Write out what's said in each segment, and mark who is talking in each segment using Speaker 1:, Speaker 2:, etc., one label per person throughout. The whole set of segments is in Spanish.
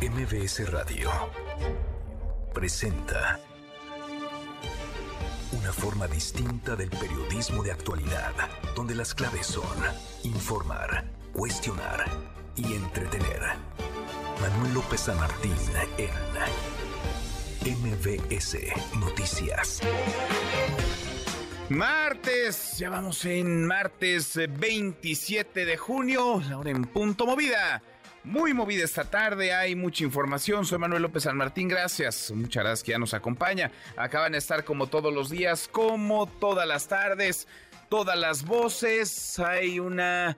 Speaker 1: MBS Radio presenta una forma distinta del periodismo de actualidad, donde las claves son informar, cuestionar y entretener. Manuel López San Martín en MBS Noticias.
Speaker 2: Martes, ya vamos en martes 27 de junio, la hora en punto movida. Muy movida esta tarde, hay mucha información. Soy Manuel López San Martín, gracias. Muchas gracias que ya nos acompaña. Acaban de estar como todos los días, como todas las tardes, todas las voces. Hay una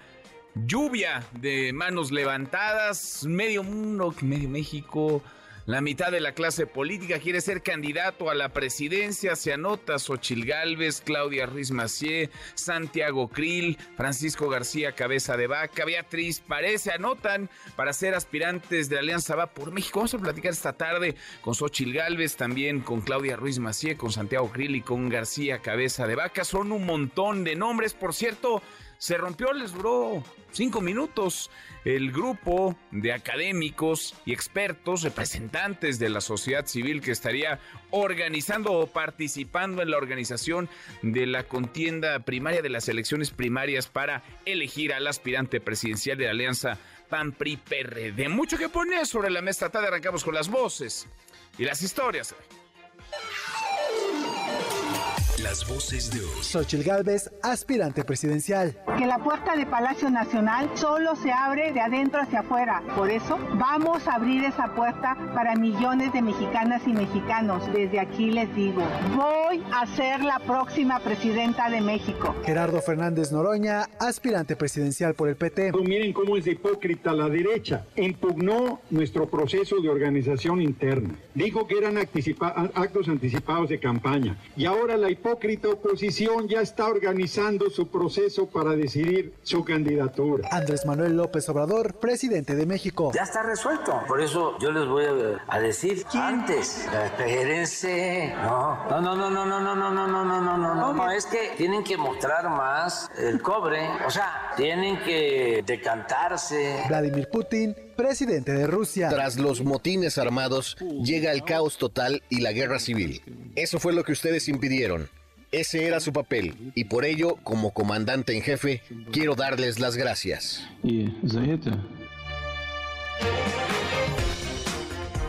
Speaker 2: lluvia de manos levantadas, medio mundo, medio México la mitad de la clase política quiere ser candidato a la presidencia. Se anota Xochil Gálvez, Claudia Ruiz Macié, Santiago Krill, Francisco García Cabeza de Vaca, Beatriz Parece, anotan para ser aspirantes de Alianza Va por México. Vamos a platicar esta tarde con Xochil Gálvez, también con Claudia Ruiz Macié, con Santiago Krill y con García Cabeza de Vaca. Son un montón de nombres, por cierto se rompió, les duró cinco minutos. El grupo de académicos y expertos, representantes de la sociedad civil que estaría organizando o participando en la organización de la contienda primaria de las elecciones primarias para elegir al aspirante presidencial de la alianza PAN-PRI-PRD. Mucho que poner sobre la mesa. Tarde arrancamos con las voces y las historias.
Speaker 1: Las voces de hoy.
Speaker 3: Xochil Gálvez, aspirante presidencial.
Speaker 4: Que la puerta de Palacio Nacional solo se abre de adentro hacia afuera. Por eso vamos a abrir esa puerta para millones de mexicanas y mexicanos. Desde aquí les digo, voy a ser la próxima presidenta de México.
Speaker 3: Gerardo Fernández Noroña, aspirante presidencial por el PT.
Speaker 5: Miren cómo es hipócrita la derecha. Impugnó nuestro proceso de organización interna. Dijo que eran actos anticipados de campaña. Y ahora la hipócrita hipócrita oposición ya está organizando su proceso para decidir su candidatura.
Speaker 3: Andrés Manuel López Obrador, presidente de México.
Speaker 6: Ya está resuelto. Por eso yo les voy a, decir antes. Espérense. No, no, no, no, no, no, no, no, no, no, no, no, no. Es que tienen que mostrar más el cobre. O sea, tienen que decantarse.
Speaker 3: Vladimir Putin presidente de Rusia.
Speaker 7: Tras los motines armados, llega el caos total y la guerra civil. Eso fue lo que ustedes impidieron. Ese era su papel y por ello, como comandante en jefe, quiero darles las gracias.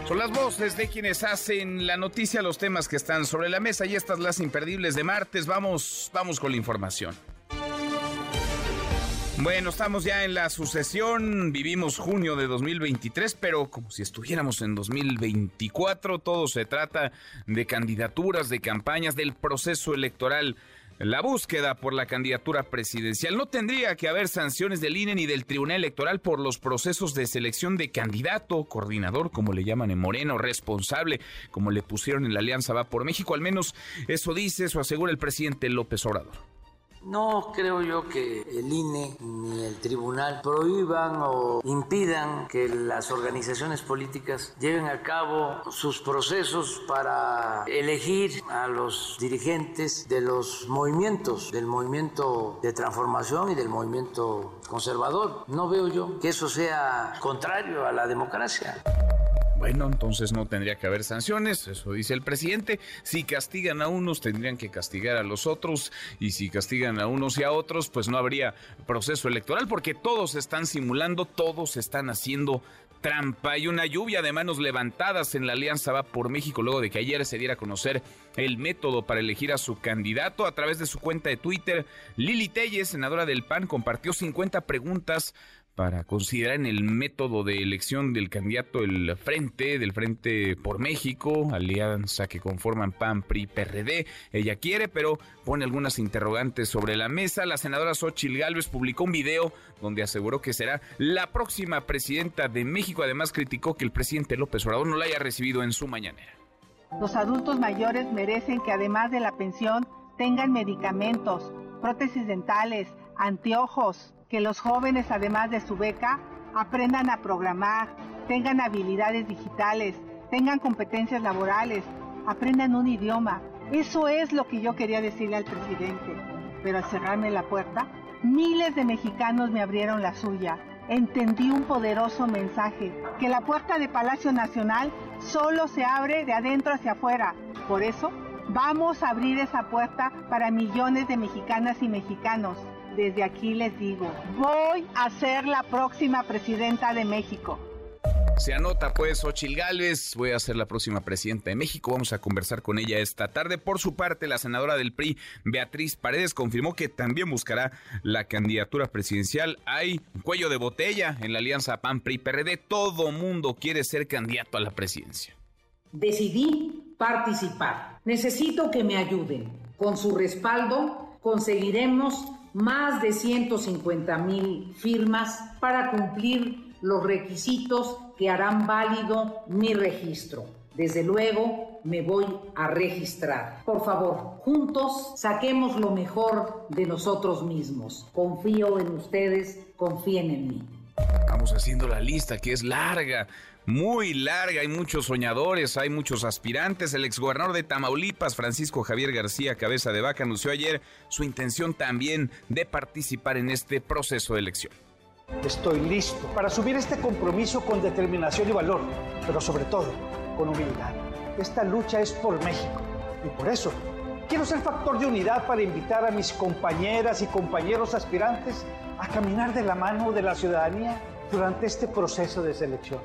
Speaker 2: Son las voces de quienes hacen la noticia, los temas que están sobre la mesa y estas las imperdibles de martes. Vamos, vamos con la información. Bueno, estamos ya en la sucesión, vivimos junio de 2023, pero como si estuviéramos en 2024, todo se trata de candidaturas, de campañas, del proceso electoral. La búsqueda por la candidatura presidencial no tendría que haber sanciones del INE ni del Tribunal Electoral por los procesos de selección de candidato, coordinador, como le llaman en Moreno, responsable, como le pusieron en la Alianza Va por México. Al menos eso dice, eso asegura el presidente López Obrador.
Speaker 6: No creo yo que el INE ni el tribunal prohíban o impidan que las organizaciones políticas lleven a cabo sus procesos para elegir a los dirigentes de los movimientos, del movimiento de transformación y del movimiento conservador. No veo yo que eso sea contrario a la democracia.
Speaker 2: Bueno, entonces no tendría que haber sanciones, eso dice el presidente. Si castigan a unos, tendrían que castigar a los otros. Y si castigan a unos y a otros, pues no habría proceso electoral, porque todos están simulando, todos están haciendo trampa y una lluvia de manos levantadas en la Alianza Va por México luego de que ayer se diera a conocer el método para elegir a su candidato a través de su cuenta de Twitter. Lili Telles, senadora del PAN, compartió 50 preguntas para considerar en el método de elección del candidato el Frente, del Frente por México, alianza que conforman PAN, PRI, PRD. Ella quiere, pero pone algunas interrogantes sobre la mesa. La senadora Xochil Gálvez publicó un video donde aseguró que será la próxima presidenta de México. Además, criticó que el presidente López Obrador no la haya recibido en su mañanera.
Speaker 4: Los adultos mayores merecen que además de la pensión tengan medicamentos, prótesis dentales, anteojos, que los jóvenes, además de su beca, aprendan a programar, tengan habilidades digitales, tengan competencias laborales, aprendan un idioma. Eso es lo que yo quería decirle al presidente. Pero al cerrarme la puerta, miles de mexicanos me abrieron la suya entendí un poderoso mensaje, que la puerta de Palacio Nacional solo se abre de adentro hacia afuera. Por eso, vamos a abrir esa puerta para millones de mexicanas y mexicanos. Desde aquí les digo, voy a ser la próxima presidenta de México.
Speaker 2: Se anota pues Ochil Gálvez, voy a ser la próxima presidenta de México, vamos a conversar con ella esta tarde. Por su parte, la senadora del PRI, Beatriz Paredes, confirmó que también buscará la candidatura presidencial. Hay un cuello de botella en la alianza PAN-PRI-PRD, todo mundo quiere ser candidato a la presidencia.
Speaker 8: Decidí participar. Necesito que me ayuden. Con su respaldo conseguiremos más de 150 mil firmas para cumplir los requisitos que harán válido mi registro. Desde luego me voy a registrar. Por favor, juntos saquemos lo mejor de nosotros mismos. Confío en ustedes, confíen en mí.
Speaker 2: Vamos haciendo la lista que es larga, muy larga. Hay muchos soñadores, hay muchos aspirantes. El exgobernador de Tamaulipas, Francisco Javier García Cabeza de Vaca, anunció ayer su intención también de participar en este proceso de elección.
Speaker 9: Estoy listo para asumir este compromiso con determinación y valor, pero sobre todo con humildad. Esta lucha es por México y por eso quiero ser factor de unidad para invitar a mis compañeras y compañeros aspirantes a caminar de la mano de la ciudadanía durante este proceso de selección.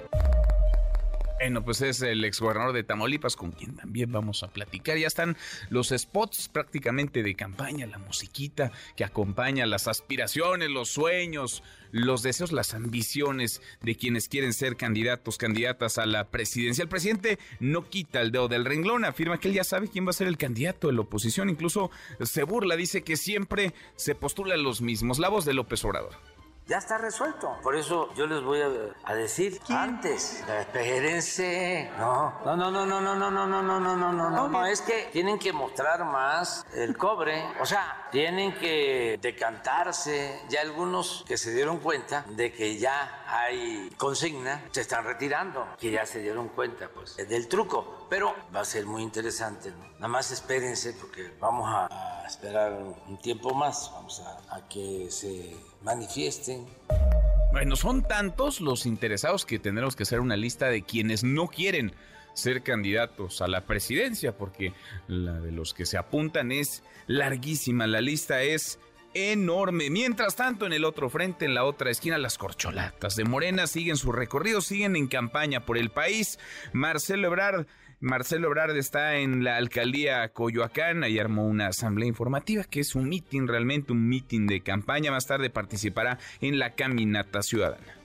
Speaker 2: Bueno, pues es el exgobernador de Tamaulipas con quien también vamos a platicar. Ya están los spots prácticamente de campaña, la musiquita que acompaña las aspiraciones, los sueños, los deseos, las ambiciones de quienes quieren ser candidatos, candidatas a la presidencia. El presidente no quita el dedo del renglón, afirma que él ya sabe quién va a ser el candidato de la oposición, incluso se burla, dice que siempre se postulan los mismos. La voz de López Obrador
Speaker 6: ya está resuelto. Por eso yo les voy a, decir antes, espérense. No, no, no, no, no, no, no, no, no, no, no, no, no, no, es que tienen que mostrar más el cobre, o sea, tienen que decantarse. Ya algunos que se dieron cuenta de que ya hay consigna, se están retirando, que ya se dieron cuenta, pues, del truco. Pero va a ser muy interesante, ¿no? Nada más espérense porque vamos a, esperar un tiempo más, vamos a, a que se manifiesten.
Speaker 2: Bueno, son tantos los interesados que tendremos que hacer una lista de quienes no quieren ser candidatos a la presidencia, porque la de los que se apuntan es larguísima, la lista es enorme. Mientras tanto, en el otro frente, en la otra esquina, las corcholatas de Morena siguen su recorrido, siguen en campaña por el país. Marcelo Ebrard Marcelo Ebrard está en la alcaldía Coyoacán, y armó una asamblea informativa que es un mitin, realmente un mitin de campaña. Más tarde participará en la caminata ciudadana.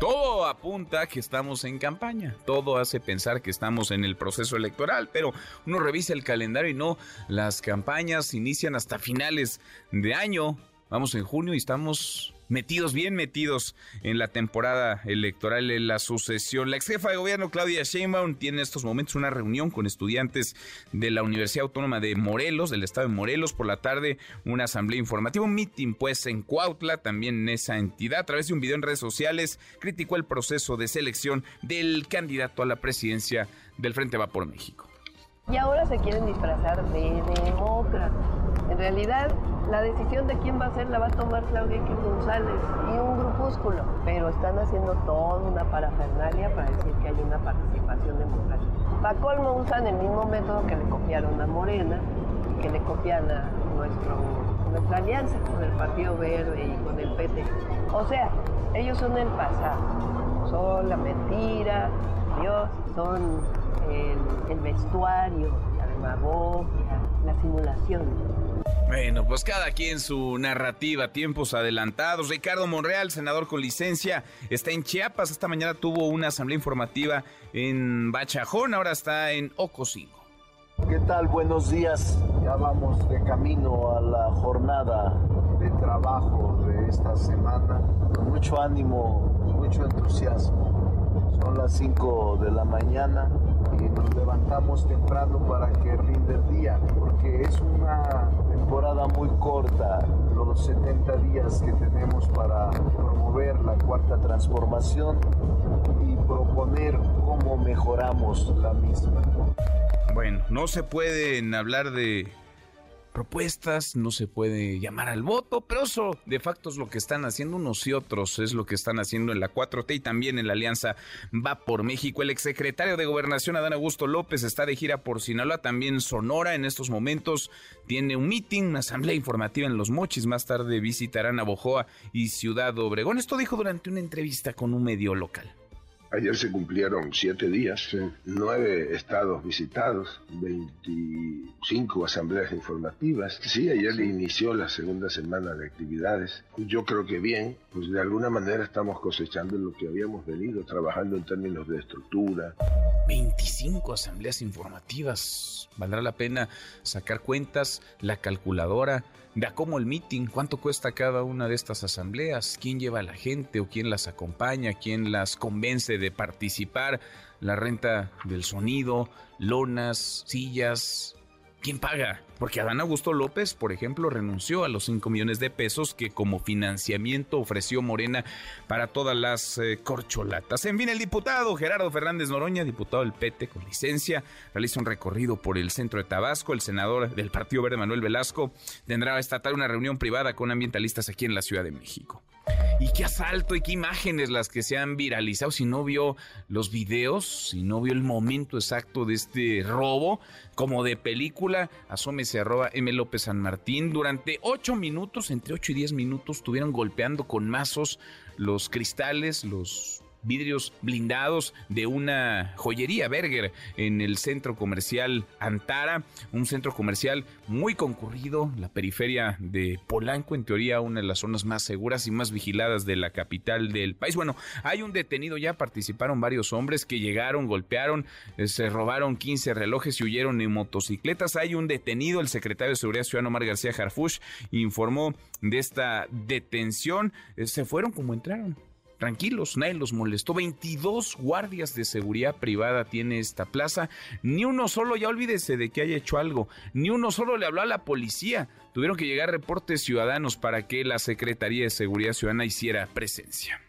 Speaker 2: Todo apunta que estamos en campaña, todo hace pensar que estamos en el proceso electoral, pero uno revisa el calendario y no, las campañas inician hasta finales de año, vamos en junio y estamos metidos, bien metidos en la temporada electoral, en la sucesión. La ex jefa de gobierno, Claudia Sheinbaum, tiene en estos momentos una reunión con estudiantes de la Universidad Autónoma de Morelos, del estado de Morelos, por la tarde, una asamblea informativa, un meeting pues en Cuautla, también en esa entidad. A través de un video en redes sociales, criticó el proceso de selección del candidato a la presidencia del Frente Va por México.
Speaker 10: Y ahora se quieren disfrazar de demócratas. En realidad, la decisión de quién va a ser la va a tomar Claudia X González y un grupúsculo, pero están haciendo toda una parafernalia para decir que hay una participación democrática. Pa' colmo usan el mismo método que le copiaron a Morena y que le copian a nuestro, nuestra alianza con el Partido Verde y con el PT. O sea, ellos son el pasado, son la mentira, Dios, son el, el vestuario, la demagogia, la simulación.
Speaker 2: Bueno, pues cada quien su narrativa, tiempos adelantados. Ricardo Monreal, senador con licencia, está en Chiapas. Esta mañana tuvo una asamblea informativa en Bachajón, ahora está en Ocosingo.
Speaker 11: ¿Qué tal? Buenos días. Ya vamos de camino a la jornada de trabajo de esta semana. Con mucho ánimo, mucho entusiasmo. Son las 5 de la mañana y nos levantamos temprano para que rinde el día, porque es una temporada muy corta, los 70 días que tenemos para promover la cuarta transformación y proponer cómo mejoramos la misma.
Speaker 2: Bueno, no se pueden hablar de propuestas, no se puede llamar al voto, pero eso de facto es lo que están haciendo unos y otros, es lo que están haciendo en la 4T y también en la Alianza Va por México. El exsecretario de Gobernación, Adán Augusto López, está de gira por Sinaloa, también Sonora en estos momentos, tiene un meeting, una asamblea informativa en Los Mochis, más tarde visitarán a Bojoa y Ciudad Obregón. Esto dijo durante una entrevista con un medio local.
Speaker 12: Ayer se cumplieron siete días, nueve estados visitados, 25 asambleas informativas. Sí, ayer inició la segunda semana de actividades. Yo creo que bien, pues de alguna manera estamos cosechando lo que habíamos venido trabajando en términos de estructura.
Speaker 2: 25 asambleas informativas. Valdrá la pena sacar cuentas, la calculadora Vea cómo el meeting, cuánto cuesta cada una de estas asambleas, quién lleva a la gente o quién las acompaña, quién las convence de participar, la renta del sonido, lonas, sillas, ¿Quién paga? Porque Adán Augusto López, por ejemplo, renunció a los 5 millones de pesos que como financiamiento ofreció Morena para todas las eh, corcholatas. En fin, el diputado Gerardo Fernández Noroña, diputado del PT con licencia, realiza un recorrido por el centro de Tabasco. El senador del Partido Verde, Manuel Velasco, tendrá esta tarde una reunión privada con ambientalistas aquí en la Ciudad de México. Y qué asalto y qué imágenes las que se han viralizado. Si no vio los videos, si no vio el momento exacto de este robo, como de película, asómese arroba M. López San Martín. Durante ocho minutos, entre ocho y diez minutos, estuvieron golpeando con mazos los cristales, los vidrios blindados de una joyería Berger en el centro comercial Antara, un centro comercial muy concurrido, la periferia de Polanco, en teoría una de las zonas más seguras y más vigiladas de la capital del país. Bueno, hay un detenido ya, participaron varios hombres que llegaron, golpearon, eh, se robaron 15 relojes y huyeron en motocicletas. Hay un detenido, el secretario de Seguridad Ciudadano Omar García Harfush informó de esta detención. Eh, se fueron como entraron tranquilos, nadie los molestó. 22 guardias de seguridad privada tiene esta plaza. Ni uno solo, ya olvídese de que haya hecho algo, ni uno solo le habló a la policía. Tuvieron que llegar reportes ciudadanos para que la Secretaría de Seguridad Ciudadana hiciera presencia.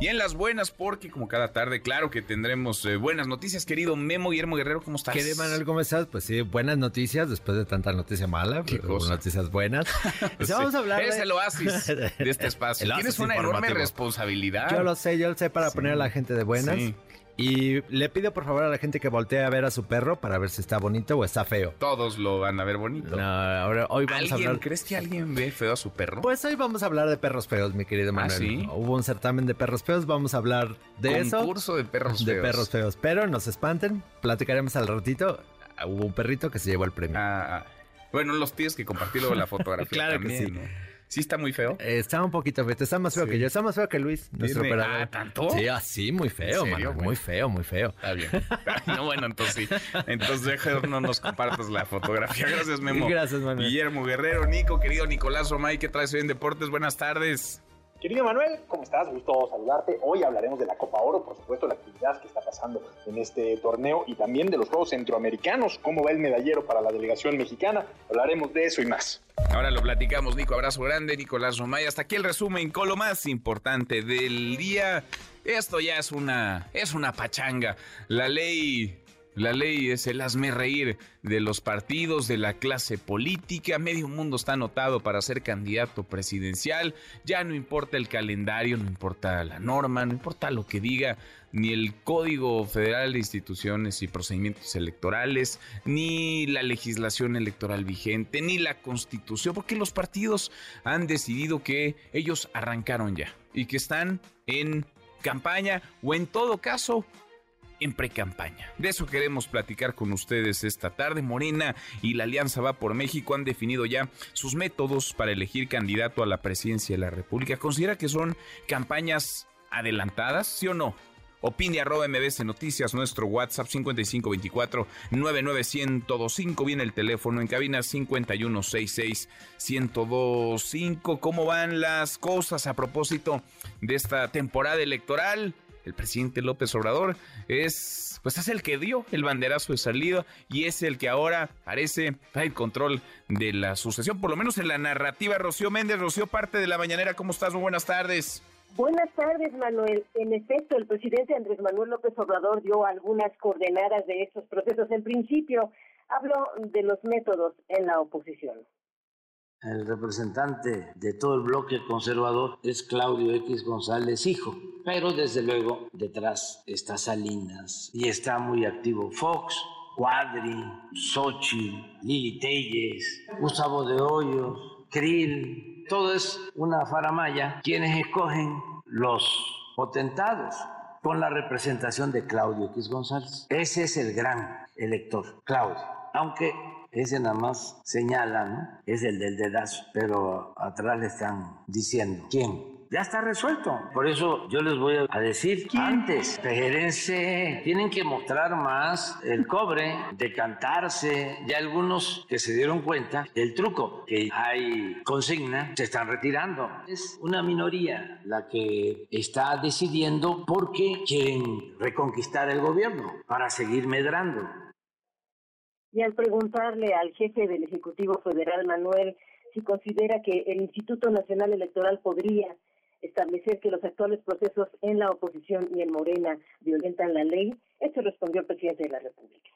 Speaker 2: Y en las buenas, porque como cada tarde, claro que tendremos eh, buenas noticias, querido Memo Guillermo Guerrero, ¿cómo estás?
Speaker 13: ¿Qué Manuel? ¿Cómo estás? Pues sí, buenas noticias después de tanta noticia mala, ¿Qué noticias buenas.
Speaker 2: Pues vamos a hablar Eres el oasis de este espacio. Tienes una enorme responsabilidad.
Speaker 13: Yo lo sé, yo lo sé para poner a la gente de buenas. Sí. Y le pido por favor a la gente que voltee a ver a su perro para ver si está bonito o está feo.
Speaker 2: Todos lo van a ver bonito.
Speaker 13: No, ahora, hoy vamos a hablar.
Speaker 2: ¿Crees que alguien ve feo a su perro?
Speaker 13: Pues hoy vamos a hablar de perros feos, mi querido ¿Ah, Manuel.
Speaker 2: sí?
Speaker 13: Hubo un certamen de perros feos, vamos a hablar de eso.
Speaker 2: Concurso de perros
Speaker 13: feos. De perros feos. Pero no se espanten, platicaremos al ratito. Hubo un perrito que se llevó el premio.
Speaker 2: Ah, ah. bueno, los tienes que compartir luego la fotografía.
Speaker 13: claro
Speaker 2: también,
Speaker 13: que sí.
Speaker 2: ¿no? ¿Sí está muy feo?
Speaker 13: Eh, está un poquito feo. Está más feo que yo. Está más feo que Luis, nuestro operador.
Speaker 2: ¿Ah, tanto?
Speaker 13: Sí, así, muy feo, mano. Muy feo, muy feo.
Speaker 2: Está bien. no, bueno, entonces sí. Entonces no nos compartas la fotografía. Gracias, Memo.
Speaker 13: Gracias, Manuel.
Speaker 2: Guillermo Guerrero, Nico, querido Nicolás Romay, ¿qué traes hoy en Deportes? Buenas tardes.
Speaker 14: Querido Manuel, ¿cómo estás? Gusto saludarte. Hoy hablaremos de la Copa Oro, por supuesto, la actividad que está pasando en este torneo y también de los Juegos Centroamericanos, cómo va el medallero para la delegación mexicana. Hablaremos de eso y más.
Speaker 2: Ahora lo platicamos, Nico. Abrazo grande, Nicolás Romay. Hasta aquí el resumen con lo más importante del día. Esto ya es una, es una pachanga. La ley la ley es el hazme reír de los partidos, de la clase política. Medio mundo está anotado para ser candidato presidencial. Ya no importa el calendario, no importa la norma, no importa lo que diga ni el Código Federal de Instituciones y Procedimientos Electorales, ni la legislación electoral vigente, ni la Constitución, porque los partidos han decidido que ellos arrancaron ya y que están en campaña o en todo caso en pre-campaña. De eso queremos platicar con ustedes esta tarde. Morena y la Alianza Va por México han definido ya sus métodos para elegir candidato a la presidencia de la República. ¿Considera que son campañas adelantadas, sí o no? Opine arroba MBC Noticias, nuestro WhatsApp 5524 99125. Viene el teléfono en cabina 5166 1025. ¿Cómo van las cosas a propósito de esta temporada electoral? El presidente López Obrador es pues es el que dio el banderazo de salida y es el que ahora parece el control de la sucesión, por lo menos en la narrativa. Rocío Méndez, Rocío, parte de la mañanera, ¿cómo estás? Muy buenas tardes.
Speaker 15: Buenas tardes, Manuel. En efecto, el presidente Andrés Manuel López Obrador dio algunas coordenadas de estos procesos. En principio, habló de los métodos en la oposición.
Speaker 6: El representante de todo el bloque conservador es Claudio X González, hijo. Pero desde luego detrás está Salinas y está muy activo Fox, Cuadri, Sochi, Lili Telles, Gustavo de Hoyos, Krill. Todo es una faramaya quienes escogen los potentados con la representación de Claudio X González. Ese es el gran elector, Claudio. Aunque ese nada más señala, ¿no? Es el del dedazo, pero atrás le están diciendo, ¿quién? Ya está resuelto. Por eso yo les voy a decir antes, espérense, tienen que mostrar más el cobre, decantarse. Ya algunos que se dieron cuenta del truco, que hay consigna, se están retirando. Es una minoría la que está decidiendo porque quieren reconquistar el gobierno para seguir medrando.
Speaker 15: Y al preguntarle al jefe del Ejecutivo Federal, Manuel, si considera que el Instituto Nacional Electoral podría establecer que los actuales procesos en la oposición y en Morena violentan la ley, esto respondió el presidente de la República.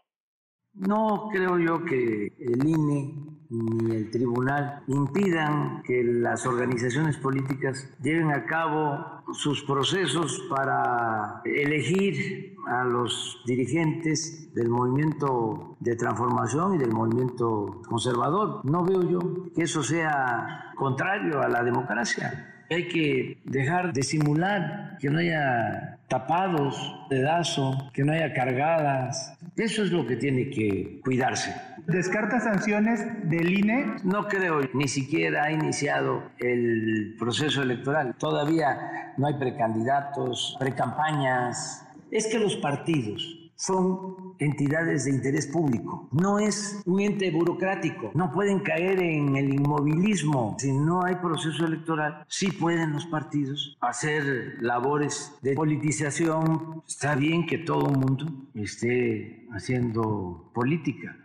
Speaker 6: No creo yo que el INE ni el tribunal impidan que las organizaciones políticas lleven a cabo sus procesos para elegir a los dirigentes del movimiento de transformación y del movimiento conservador. No veo yo que eso sea contrario a la democracia. Hay que dejar de simular, que no haya tapados, pedazo, que no haya cargadas. Eso es lo que tiene que cuidarse.
Speaker 16: ¿Descarta sanciones del INE?
Speaker 6: No creo, ni siquiera ha iniciado el proceso electoral. Todavía no hay precandidatos, precampañas. Es que los partidos son entidades de interés público, no es un ente burocrático, no pueden caer en el inmovilismo. Si no hay proceso electoral, sí pueden los partidos hacer labores de politización. Está bien que todo el mundo esté haciendo política.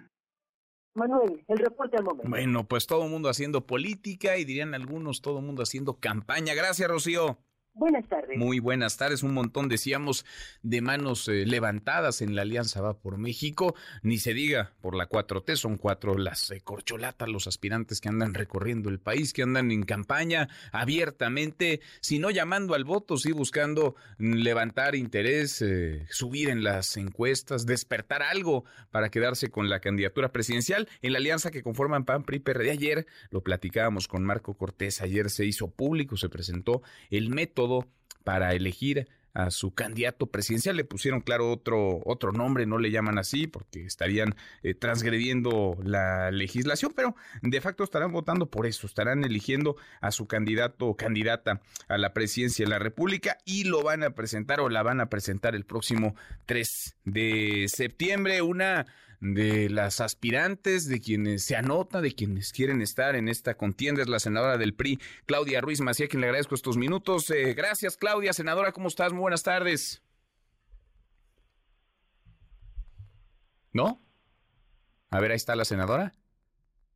Speaker 15: Manuel, el reporte al momento.
Speaker 2: Bueno, pues todo el mundo haciendo política y dirían algunos todo el mundo haciendo campaña. Gracias, Rocío.
Speaker 15: Buenas tardes.
Speaker 2: Muy buenas tardes. Un montón, decíamos, de manos eh, levantadas en la Alianza Va por México. Ni se diga por la 4T, son cuatro las eh, corcholatas, los aspirantes que andan recorriendo el país, que andan en campaña abiertamente, si no llamando al voto, sí buscando mm, levantar interés, eh, subir en las encuestas, despertar algo para quedarse con la candidatura presidencial. En la alianza que conforman PAN, PRI, PRD, ayer lo platicábamos con Marco Cortés, ayer se hizo público, se presentó el método para elegir a su candidato presidencial. Le pusieron, claro, otro, otro nombre, no le llaman así porque estarían eh, transgrediendo la legislación, pero de facto estarán votando por eso, estarán eligiendo a su candidato o candidata a la presidencia de la República y lo van a presentar o la van a presentar el próximo 3 de septiembre. Una de las aspirantes, de quienes se anota, de quienes quieren estar en esta contienda, es la senadora del PRI, Claudia Ruiz Macía, quien le agradezco estos minutos. Eh, gracias, Claudia. Senadora, ¿cómo estás? Muy buenas tardes. ¿No? A ver, ahí está la senadora.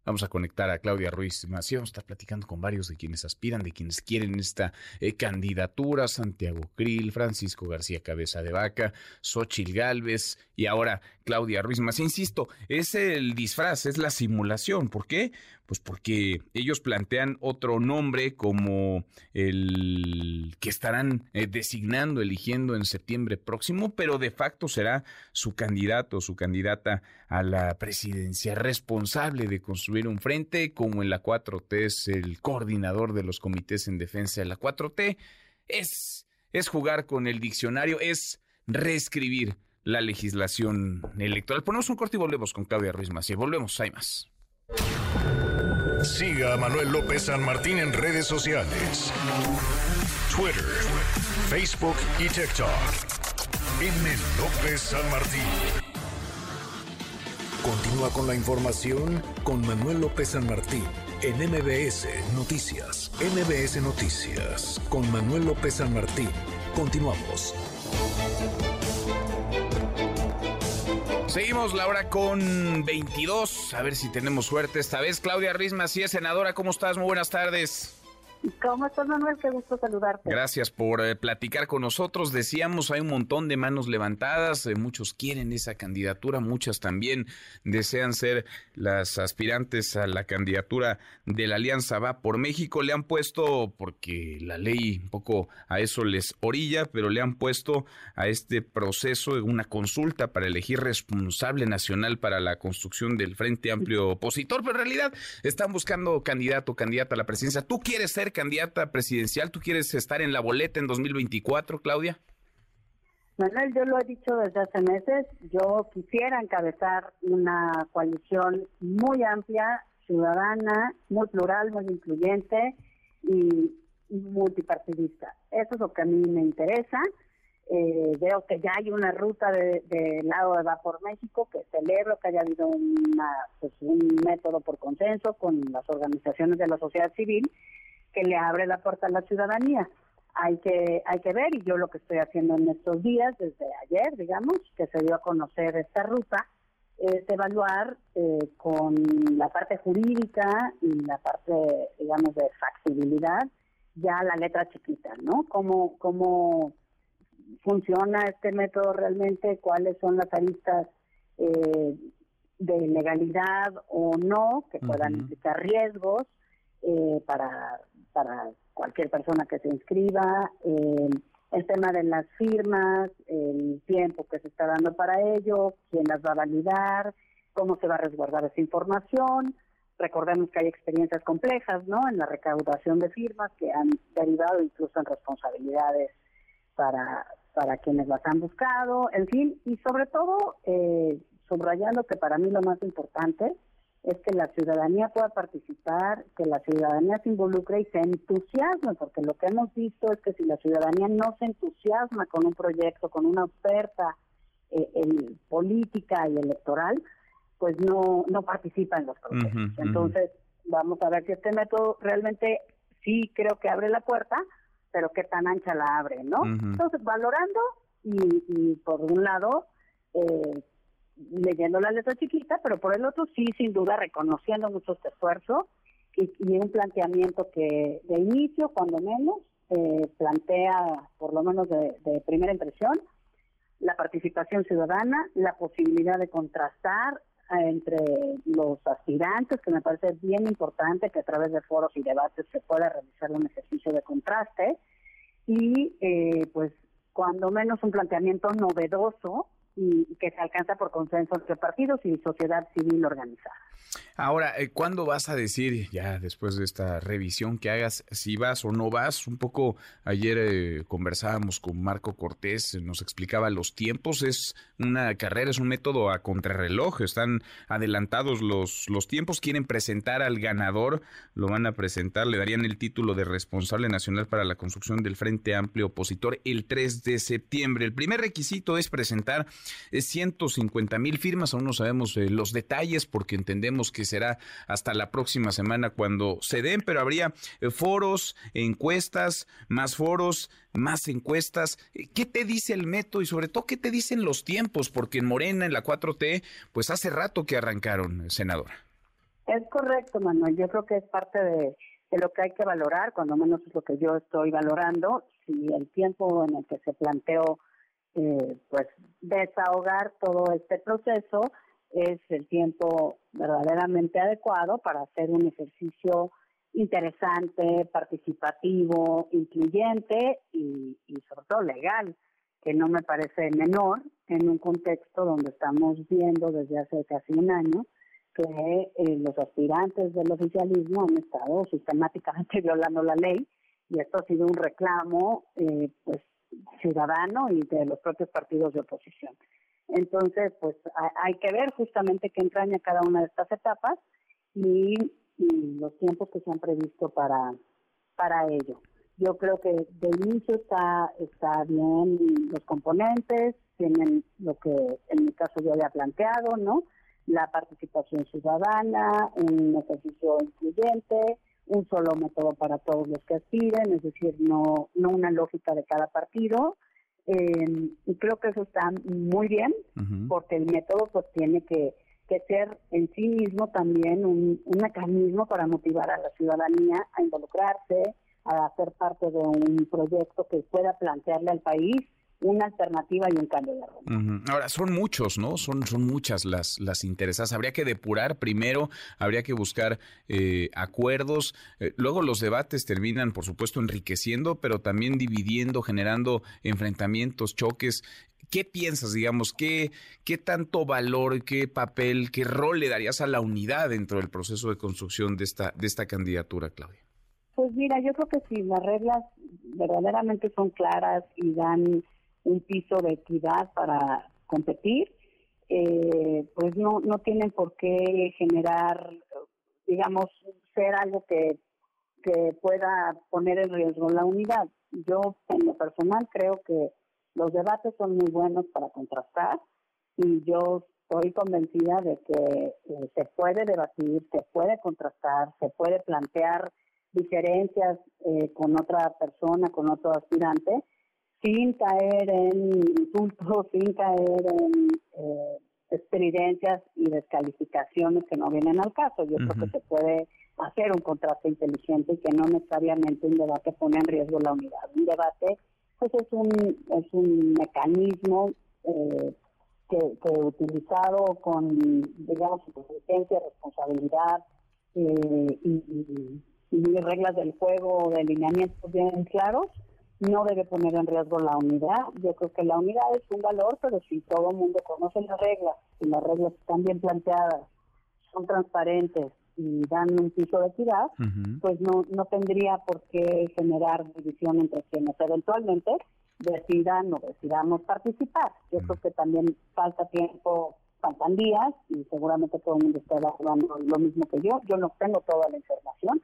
Speaker 2: Vamos a conectar a Claudia Ruiz Macías. Vamos a estar platicando con varios de quienes aspiran, de quienes quieren esta eh, candidatura. Santiago Krill, Francisco García Cabeza de Vaca, Xochil Gálvez y ahora Claudia Ruiz Macías. Insisto, es el disfraz, es la simulación. ¿Por qué? Pues porque ellos plantean otro nombre como el que estarán eh, designando, eligiendo en septiembre próximo, pero de facto será su candidato, su candidata a la presidencia, responsable de construir un frente, como en la 4T es el coordinador de los comités en defensa de la 4T. Es, es jugar con el diccionario, es reescribir la legislación electoral. Ponemos un corte y volvemos con Claudia Ruiz Macías. Volvemos, hay más.
Speaker 1: Siga a Manuel López San Martín en redes sociales. Twitter, Facebook y TikTok. M. López San Martín. Continúa con la información con Manuel López San Martín en MBS Noticias. MBS Noticias con Manuel López San Martín. Continuamos.
Speaker 2: Seguimos la hora con 22. A ver si tenemos suerte esta vez. Claudia Ruiz Macías, senadora, ¿cómo estás? Muy buenas tardes.
Speaker 15: ¿Cómo estás, Manuel? Qué gusto saludarte.
Speaker 2: Gracias por eh, platicar con nosotros. Decíamos, hay un montón de manos levantadas, eh, muchos quieren esa candidatura, muchas también desean ser las aspirantes a la candidatura de la Alianza Va por México. Le han puesto, porque la ley un poco a eso les orilla, pero le han puesto a este proceso una consulta para elegir responsable nacional para la construcción del Frente Amplio opositor, pero en realidad están buscando candidato, candidata a la presidencia. ¿Tú quieres ser candidata presidencial? ¿Tú quieres estar en la boleta en 2024, Claudia?
Speaker 15: Manuel, yo lo he dicho desde hace meses, yo quisiera encabezar una coalición muy amplia, ciudadana, muy plural, muy incluyente y multipartidista. Eso es lo que a mí me interesa. Eh, veo que ya hay una ruta del de, lado de Vapor México, que celebro que haya habido una, pues, un método por consenso con las organizaciones de la sociedad civil que le abre la puerta a la ciudadanía. Hay que, hay que ver, y yo lo que estoy haciendo en estos días, desde ayer, digamos, que se dio a conocer esta ruta, es evaluar eh, con la parte jurídica y la parte, digamos, de factibilidad, ya la letra chiquita, ¿no? Cómo, cómo funciona este método realmente, cuáles son las aristas eh, de legalidad o no, que puedan implicar riesgos eh, para para cualquier persona que se inscriba, eh, el tema de las firmas, el tiempo que se está dando para ello, quién las va a validar, cómo se va a resguardar esa información. Recordemos que hay experiencias complejas, ¿no? En la recaudación de firmas que han derivado incluso en responsabilidades para, para quienes las han buscado, en fin, y sobre todo eh, subrayando que para mí lo más importante es que la ciudadanía pueda participar, que la ciudadanía se involucre y se entusiasme, porque lo que hemos visto es que si la ciudadanía no se entusiasma con un proyecto, con una oferta eh, en política y electoral, pues no, no participa en los procesos. Entonces, vamos a ver si este método realmente sí creo que abre la puerta, pero qué tan ancha la abre, ¿no? Entonces, valorando y, y por un lado, eh, leyendo la letra chiquita, pero por el otro sí, sin duda, reconociendo mucho este esfuerzo y, un planteamiento que de inicio, cuando menos, eh, plantea, por lo menos de, primera impresión, la participación ciudadana, la posibilidad de contrastar eh, entre los aspirantes, que me parece bien importante que a través de foros y debates se pueda realizar un ejercicio de contraste, y eh, pues cuando menos un planteamiento novedoso y que se alcanza por consenso entre partidos y sociedad civil organizada.
Speaker 2: Ahora, eh, ¿cuándo vas a decir, ya después de esta revisión que hagas, si vas o no vas? Un poco ayer eh, conversábamos con Marco Cortés, nos explicaba los tiempos, es una carrera, es un método a contrarreloj, están adelantados los, los tiempos, quieren presentar al ganador, lo van a presentar, le darían el título de responsable nacional para la construcción del Frente Amplio Opositor el 3 de septiembre. El primer requisito es presentar 150 mil firmas, aún no sabemos eh, los detalles porque entendemos que será hasta la próxima semana cuando se den, pero habría eh, foros, encuestas, más foros, más encuestas. Eh, ¿Qué te dice el método y sobre todo qué te dicen los tiempos? Porque en Morena, en la 4T, pues hace rato que arrancaron, senadora.
Speaker 15: Es correcto, Manuel. Yo creo que es parte de, lo que hay que valorar, cuando menos es lo que yo estoy valorando, si el tiempo en el que se planteó eh, pues desahogar todo este proceso es el tiempo verdaderamente adecuado para hacer un ejercicio interesante, participativo, incluyente y, sobre todo legal, que no me parece menor en un contexto donde estamos viendo desde hace casi un año que eh, los aspirantes del oficialismo han estado sistemáticamente violando la ley y esto ha sido un reclamo eh, pues ciudadano y de los propios partidos de oposición. Entonces, pues hay que ver justamente qué entraña cada una de estas etapas y, los tiempos que se han previsto para, para ello. Yo creo que de inicio está, está bien los componentes, tienen lo que en mi caso yo había planteado, ¿no? La participación ciudadana, un ejercicio incluyente, un solo método para todos los que aspiren, es decir, no, no una lógica de cada partido, eh, y creo que eso está muy bien, porque el método pues tiene que, que ser en sí mismo también un, un, mecanismo para motivar a la ciudadanía a involucrarse, a ser parte de un proyecto que pueda plantearle al país una alternativa y un cambio de rumbo.
Speaker 2: Ahora, son muchos, ¿no? Son, son muchas las, las interesadas. Habría que depurar primero, habría que buscar eh, acuerdos. Eh, luego los debates terminan, por supuesto, enriqueciendo, pero también dividiendo, generando enfrentamientos, choques. ¿Qué piensas, digamos? ¿Qué, ¿Qué tanto valor, qué papel, qué rol le darías a la unidad dentro del proceso de construcción de esta, de esta candidatura, Claudia?
Speaker 15: Pues mira, yo creo que si las reglas verdaderamente son claras y dan un piso de equidad para competir, eh, pues no, no tienen por qué generar, digamos, ser algo que, que pueda poner en riesgo la unidad. Yo, en lo personal, creo que los debates son muy buenos para contrastar y yo estoy convencida de que eh, se puede debatir, se puede contrastar, se puede plantear diferencias eh, con otra persona, con otro aspirante, sin caer en insultos, sin caer en eh, estridencias y descalificaciones que no vienen al caso. Yo creo que se puede hacer un contraste inteligente y que no necesariamente un debate pone en riesgo la unidad. Un debate pues es un, es un mecanismo eh, que, que utilizado con, digamos, inteligencia, responsabilidad eh, y, y, reglas del juego, de alineamientos bien claros, no debe poner en riesgo la unidad. Yo creo que la unidad es un valor, pero si todo el mundo conoce las reglas, y las reglas están bien planteadas, son transparentes y dan un piso de equidad, pues no, no tendría por qué generar división entre quienes eventualmente decidan o decidamos participar. Yo creo que también falta tiempo faltan días y seguramente todo el mundo está hablando lo mismo que yo. Yo no tengo toda la información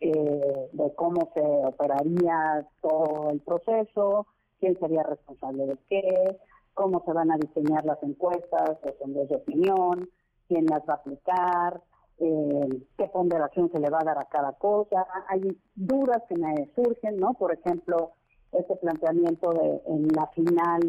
Speaker 15: eh, de cómo se operaría todo el proceso, quién sería responsable de qué, cómo se van a diseñar las encuestas, los sondeos de opinión, quién las va a aplicar, eh, qué ponderación se le va a dar a cada cosa. Hay dudas que me surgen, ¿no? Por ejemplo, este planteamiento de en la final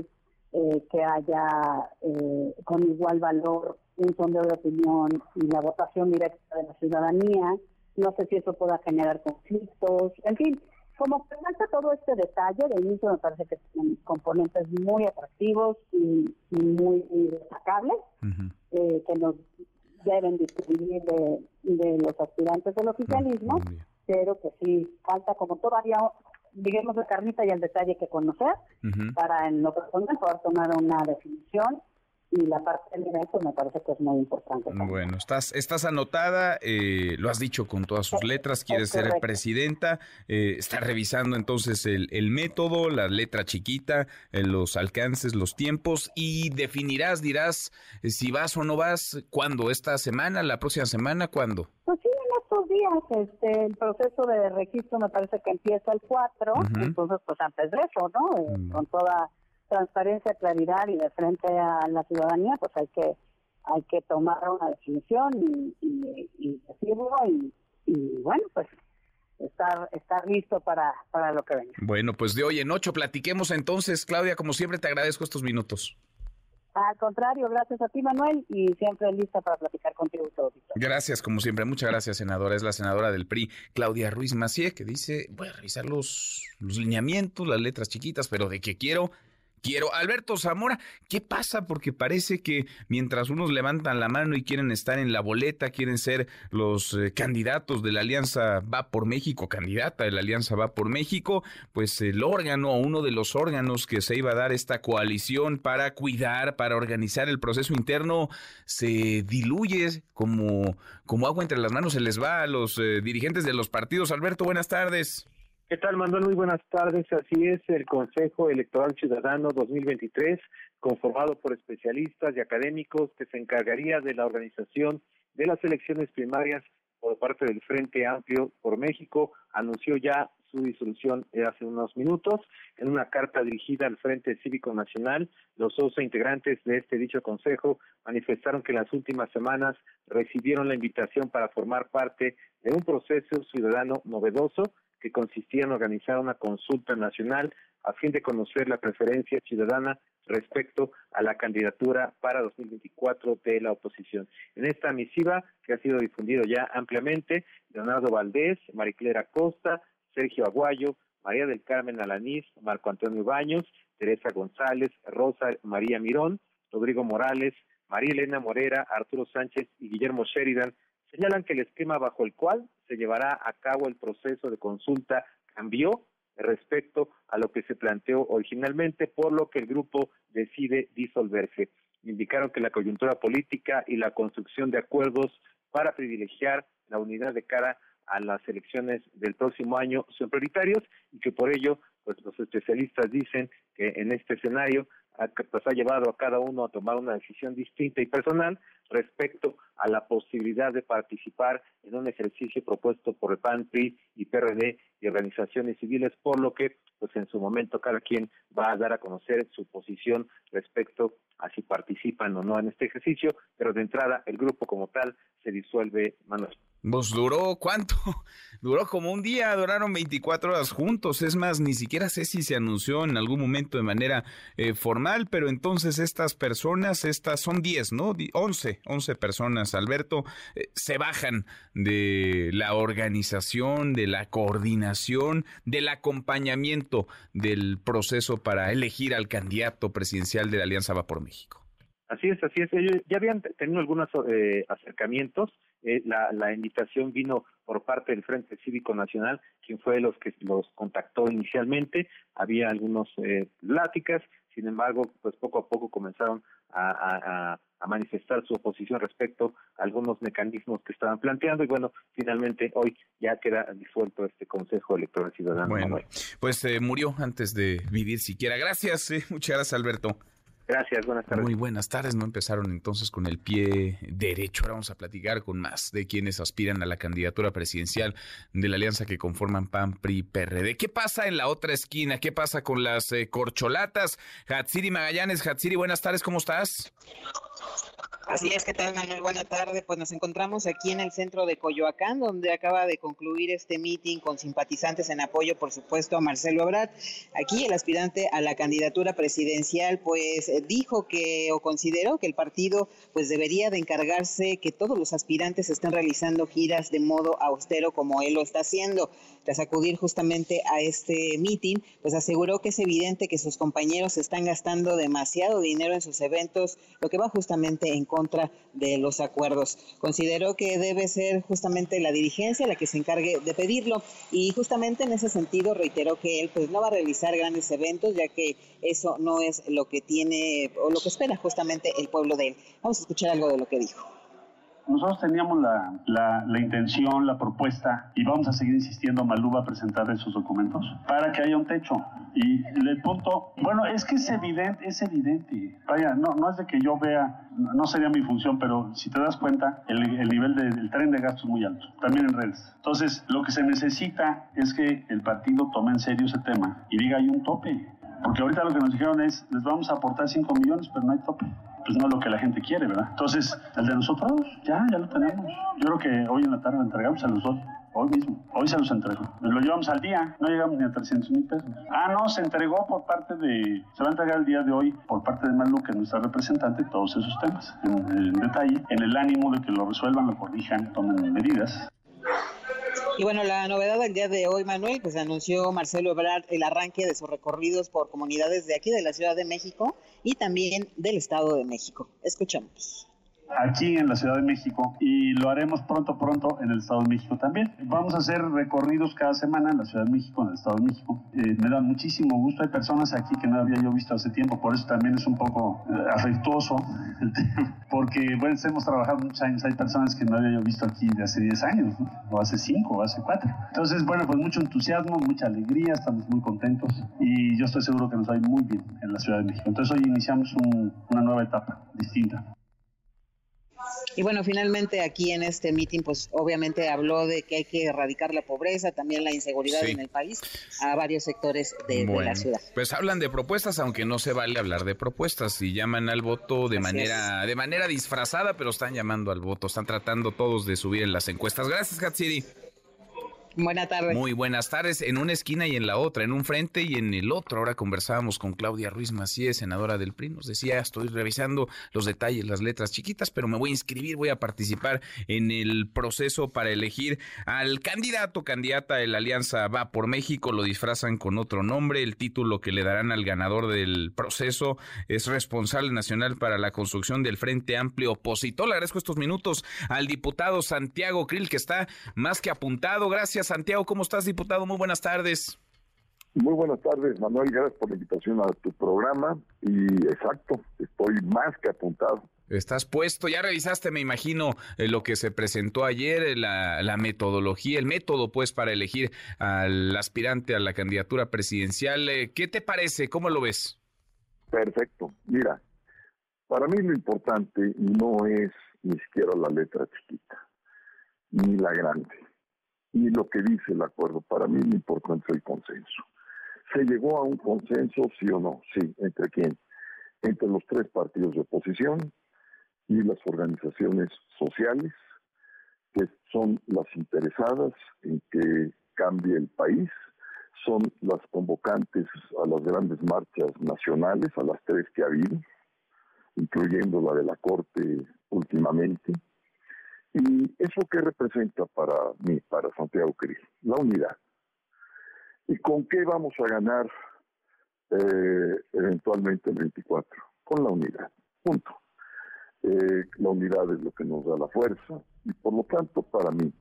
Speaker 15: eh, que haya eh, con igual valor un sondeo de opinión y la votación directa de la ciudadanía. No sé si eso pueda generar conflictos. En fin, como presenta todo este detalle, de inicio me parece que son componentes muy atractivos y, muy, destacables eh, que nos deben distinguir de, de los aspirantes del oficialismo, pero que sí falta como todavía digamos, la carnita y el detalle que conocer para en lo personal poder tomar una definición y la parte del nivel pues me parece que es muy importante.
Speaker 2: Bueno, estás, estás anotada, eh, lo has dicho con todas sus letras, quieres ser presidenta, eh, estás revisando entonces el, el, método, la letra chiquita, eh, los alcances, los tiempos y definirás, dirás eh, si vas o no vas, ¿cuándo? ¿Esta semana? ¿La próxima semana? ¿Cuándo?
Speaker 15: Pues sí, estos días, este, el proceso de registro me parece que empieza el 4, entonces pues antes de eso, ¿no? Eh, mm. Con toda transparencia, claridad y de frente a la ciudadanía, pues hay que hay que tomar una definición y, y, decirlo y, y, bueno, pues estar, estar listo para, para lo que venga.
Speaker 2: Bueno, pues de hoy en ocho platiquemos entonces, Claudia, como siempre te agradezco estos minutos.
Speaker 15: Al contrario, gracias a ti, Manuel, y siempre lista para platicar contigo todo.
Speaker 2: Gracias, como siempre. Muchas gracias, senadora. Es la senadora del PRI, Claudia Ruiz Macié, que dice, voy a revisar los, los lineamientos, las letras chiquitas, pero de que quiero quiero. Alberto Zamora, ¿qué pasa? Porque parece que mientras unos levantan la mano y quieren estar en la boleta, quieren ser los eh, candidatos de la Alianza Va por México, candidata de la Alianza Va por México, pues el órgano, uno de los órganos que se iba a dar esta coalición para cuidar, para organizar el proceso interno, se diluye como, como agua entre las manos, se les va a los eh, dirigentes de los partidos. Alberto, buenas tardes.
Speaker 17: ¿Qué tal, Manuel? Muy buenas tardes. Así es, el Consejo Electoral Ciudadano 2023, conformado por especialistas y académicos, que se encargaría de la organización de las elecciones primarias por parte del Frente Amplio por México, anunció ya su disolución hace unos minutos. En una carta dirigida al Frente Cívico Nacional, los 12 integrantes de este dicho consejo manifestaron que en las últimas semanas recibieron la invitación para formar parte de un proceso ciudadano novedoso que consistía en organizar una consulta nacional a fin de conocer la preferencia ciudadana respecto a la candidatura para 2024 de la oposición. En esta misiva, que ha sido difundido ya ampliamente, Leonardo Valdés, Mariclera Costa, Sergio Aguayo, María del Carmen Alanís, Marco Antonio Baños, Teresa González, Rosa María Mirón, Rodrigo Morales, María Elena Morera, Arturo Sánchez y Guillermo Sheridan señalan que el esquema bajo el cual se llevará a cabo el proceso de consulta cambió respecto a lo que se planteó originalmente, por lo que el grupo decide disolverse. Indicaron que la coyuntura política y la construcción de acuerdos para privilegiar la unidad de cara a las elecciones del próximo año son prioritarios y que por ello pues los especialistas dicen que en este escenario pues, ha llevado a cada uno a tomar una decisión distinta y personal respecto a la posibilidad de participar en un ejercicio propuesto por el PAN, PRI y PRD y organizaciones civiles, por lo que pues en su momento cada quien va a dar a conocer su posición respecto a si participan o no en este ejercicio, pero de entrada el grupo como tal se disuelve, Manuel.
Speaker 2: Pues duró cuánto? Duró como un día, duraron 24 horas juntos. Es más, ni siquiera sé si se anunció en algún momento de manera eh, formal, pero entonces estas personas, estas son 10, ¿no? 11, 11 personas, Alberto, eh, se bajan de la organización, de la coordinación, del acompañamiento del proceso para elegir al candidato presidencial de la Alianza Va por México.
Speaker 17: Así es, así es. Ya habían tenido algunos eh, acercamientos eh, la, invitación vino por parte del Frente Cívico Nacional, quien fue los que los contactó inicialmente. Había algunos eh, pláticas, sin embargo, pues poco a poco comenzaron a, manifestar su oposición respecto a algunos mecanismos que estaban planteando y bueno, finalmente hoy ya queda disuelto este Consejo Electoral Ciudadano.
Speaker 2: Bueno, pues eh, murió antes de vivir siquiera. Gracias, eh, muchas gracias Alberto.
Speaker 17: Gracias, buenas tardes.
Speaker 2: Muy buenas tardes. No empezaron entonces con el pie derecho. Ahora vamos a platicar con más de quienes aspiran a la candidatura presidencial de la alianza que conforman PAN, PRI, PRD. ¿Qué pasa en la otra esquina? ¿Qué pasa con las eh, corcholatas? Hatsiri Magallanes, Hatsiri, buenas tardes, ¿cómo estás?
Speaker 18: Así es, ¿qué tal, Manuel? Buena tarde. Pues nos encontramos aquí en el centro de Coyoacán, donde acaba de concluir este meeting con simpatizantes en apoyo, por supuesto, a Marcelo Ebrard. Aquí el aspirante a la candidatura presidencial, pues dijo que o consideró que el partido pues debería de encargarse que todos los aspirantes estén realizando giras de modo austero como él lo está haciendo. Tras acudir justamente a este meeting, pues aseguró que es evidente que sus compañeros están gastando demasiado dinero en sus eventos, lo que va justamente en contra de los acuerdos. Consideró que debe ser justamente la dirigencia la que se encargue de pedirlo y justamente en ese sentido reiteró que él pues no va a realizar grandes eventos ya que eso no es lo que tiene o lo que espera justamente el pueblo de él. Vamos a escuchar algo de lo que dijo.
Speaker 19: Nosotros teníamos la, la, intención, la propuesta, y vamos a seguir insistiendo a Malú a presentar esos documentos para que haya un techo. Y el punto, bueno, es que es evidente, es evidente. Vaya, no, no es de que yo vea, no sería mi función, pero si te das cuenta, el, el nivel de, del tren de gasto es muy alto, también en redes. Entonces, lo que se necesita es que el partido tome en serio ese tema y diga hay un tope. Porque ahorita lo que nos dijeron es, les vamos a aportar 5 millones, pero no hay tope pues no es lo que la gente quiere, ¿verdad? Entonces, el de nosotros, ya, ya lo tenemos. Yo creo que hoy en la tarde lo entregamos, a los dos. Hoy mismo, hoy se los entrego. Lo llevamos al día, no llegamos ni a 300 mil pesos. Ah, no, se entregó por parte de, se va a entregar el día de hoy por parte de Malu, que es nuestra representante, todos esos temas en, en detalle, en el ánimo de que lo resuelvan, lo corrijan, tomen medidas.
Speaker 18: Y bueno, la novedad del día de hoy, Manuel, pues anunció Marcelo Ebrard el arranque de sus recorridos por comunidades de aquí de la Ciudad de México y también del Estado de México. Escuchamos
Speaker 19: aquí en la Ciudad de México y lo haremos pronto, pronto en el Estado de México también. Vamos a hacer recorridos cada semana en la Ciudad de México, en el Estado de México. Eh, me da muchísimo gusto. Hay personas aquí que no había yo visto hace tiempo, por eso también es un poco eh, afectuoso el tema, porque bueno, hemos trabajado muchos años. Hay personas que no había yo visto aquí de hace 10 años, o hace 5, o hace 4. Entonces, bueno, pues mucho entusiasmo, mucha alegría, estamos muy contentos y yo estoy seguro que nos va a ir muy bien en la Ciudad de México. Entonces, hoy iniciamos un, una nueva etapa distinta.
Speaker 18: Y bueno, finalmente aquí en este meeting, pues obviamente habló de que hay que erradicar la pobreza, también la inseguridad sí. en el país, a varios sectores de, bueno, de, la ciudad.
Speaker 2: Pues hablan de propuestas, aunque no se vale hablar de propuestas, y llaman al voto de Así manera, es. de manera disfrazada, pero están llamando al voto, están tratando todos de subir en las encuestas. Gracias, Hatsiri.
Speaker 18: Buenas tardes.
Speaker 2: Muy buenas tardes. En una esquina y en la otra, en un frente y en el otro. Ahora conversábamos con Claudia Ruiz Macías, senadora del PRI. Nos decía, estoy revisando los detalles, las letras chiquitas, pero me voy a inscribir, voy a participar en el proceso para elegir al candidato, candidata de la Alianza Va por México. Lo disfrazan con otro nombre. El título que le darán al ganador del proceso es responsable nacional para la construcción del Frente Amplio Opositor. Le agradezco estos minutos al diputado Santiago Krill, que está más que apuntado. Gracias Santiago. ¿Cómo estás, diputado? Muy buenas tardes.
Speaker 20: Muy buenas tardes, Manuel. Gracias por la invitación a tu programa. Y exacto, estoy más que apuntado.
Speaker 2: Estás puesto, ya revisaste, me imagino, eh, lo que se presentó ayer, eh, la, la, metodología, el método, pues, para elegir al aspirante a la candidatura presidencial. Eh, ¿Qué te parece? ¿Cómo lo ves?
Speaker 20: Perfecto. Mira, para mí lo importante no es ni siquiera la letra chiquita, ni la grande y lo que dice el acuerdo. Para mí lo importante es el consenso. ¿Se llegó a un consenso, sí o no? Sí. ¿Entre quién? Entre los tres partidos de oposición y las organizaciones sociales, que son las interesadas en que cambie el país, son las convocantes a las grandes marchas nacionales, a las tres que ha habido, incluyendo la de la Corte últimamente, ¿Y eso qué representa para mí, para Santiago Cris? La unidad. ¿Y con qué vamos a ganar eh, eventualmente el 24? Con la unidad. Punto. Eh, la unidad es lo que nos da la fuerza y por lo tanto para mí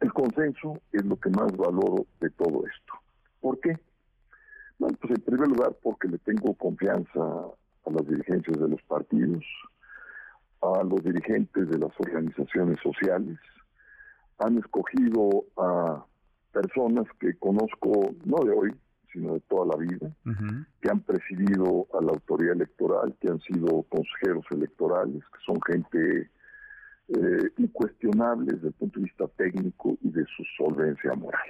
Speaker 20: el consenso es lo que más valoro de todo esto. ¿Por qué? Bueno, pues en primer lugar porque le tengo confianza a las dirigencias de los partidos, a los dirigentes de las organizaciones sociales, han escogido a personas que conozco no de hoy, sino de toda la vida, que han presidido a la autoridad electoral, que han sido consejeros electorales, que son gente eh, incuestionable desde el punto de vista técnico y de su solvencia moral.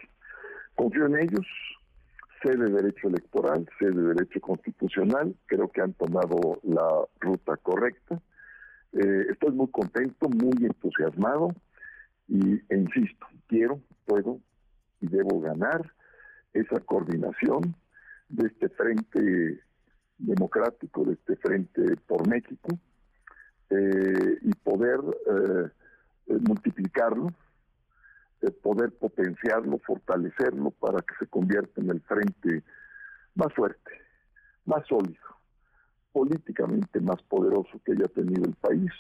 Speaker 20: Confío en ellos, sé de derecho electoral, sé de derecho constitucional, creo que han tomado la ruta correcta eh, estoy muy contento, muy entusiasmado y, e insisto, quiero, puedo y debo ganar esa coordinación de este frente democrático, de este frente por México eh, y poder eh, multiplicarlo, poder potenciarlo, fortalecerlo para que se convierta en el frente más fuerte, más sólido políticamente más poderoso que haya tenido el país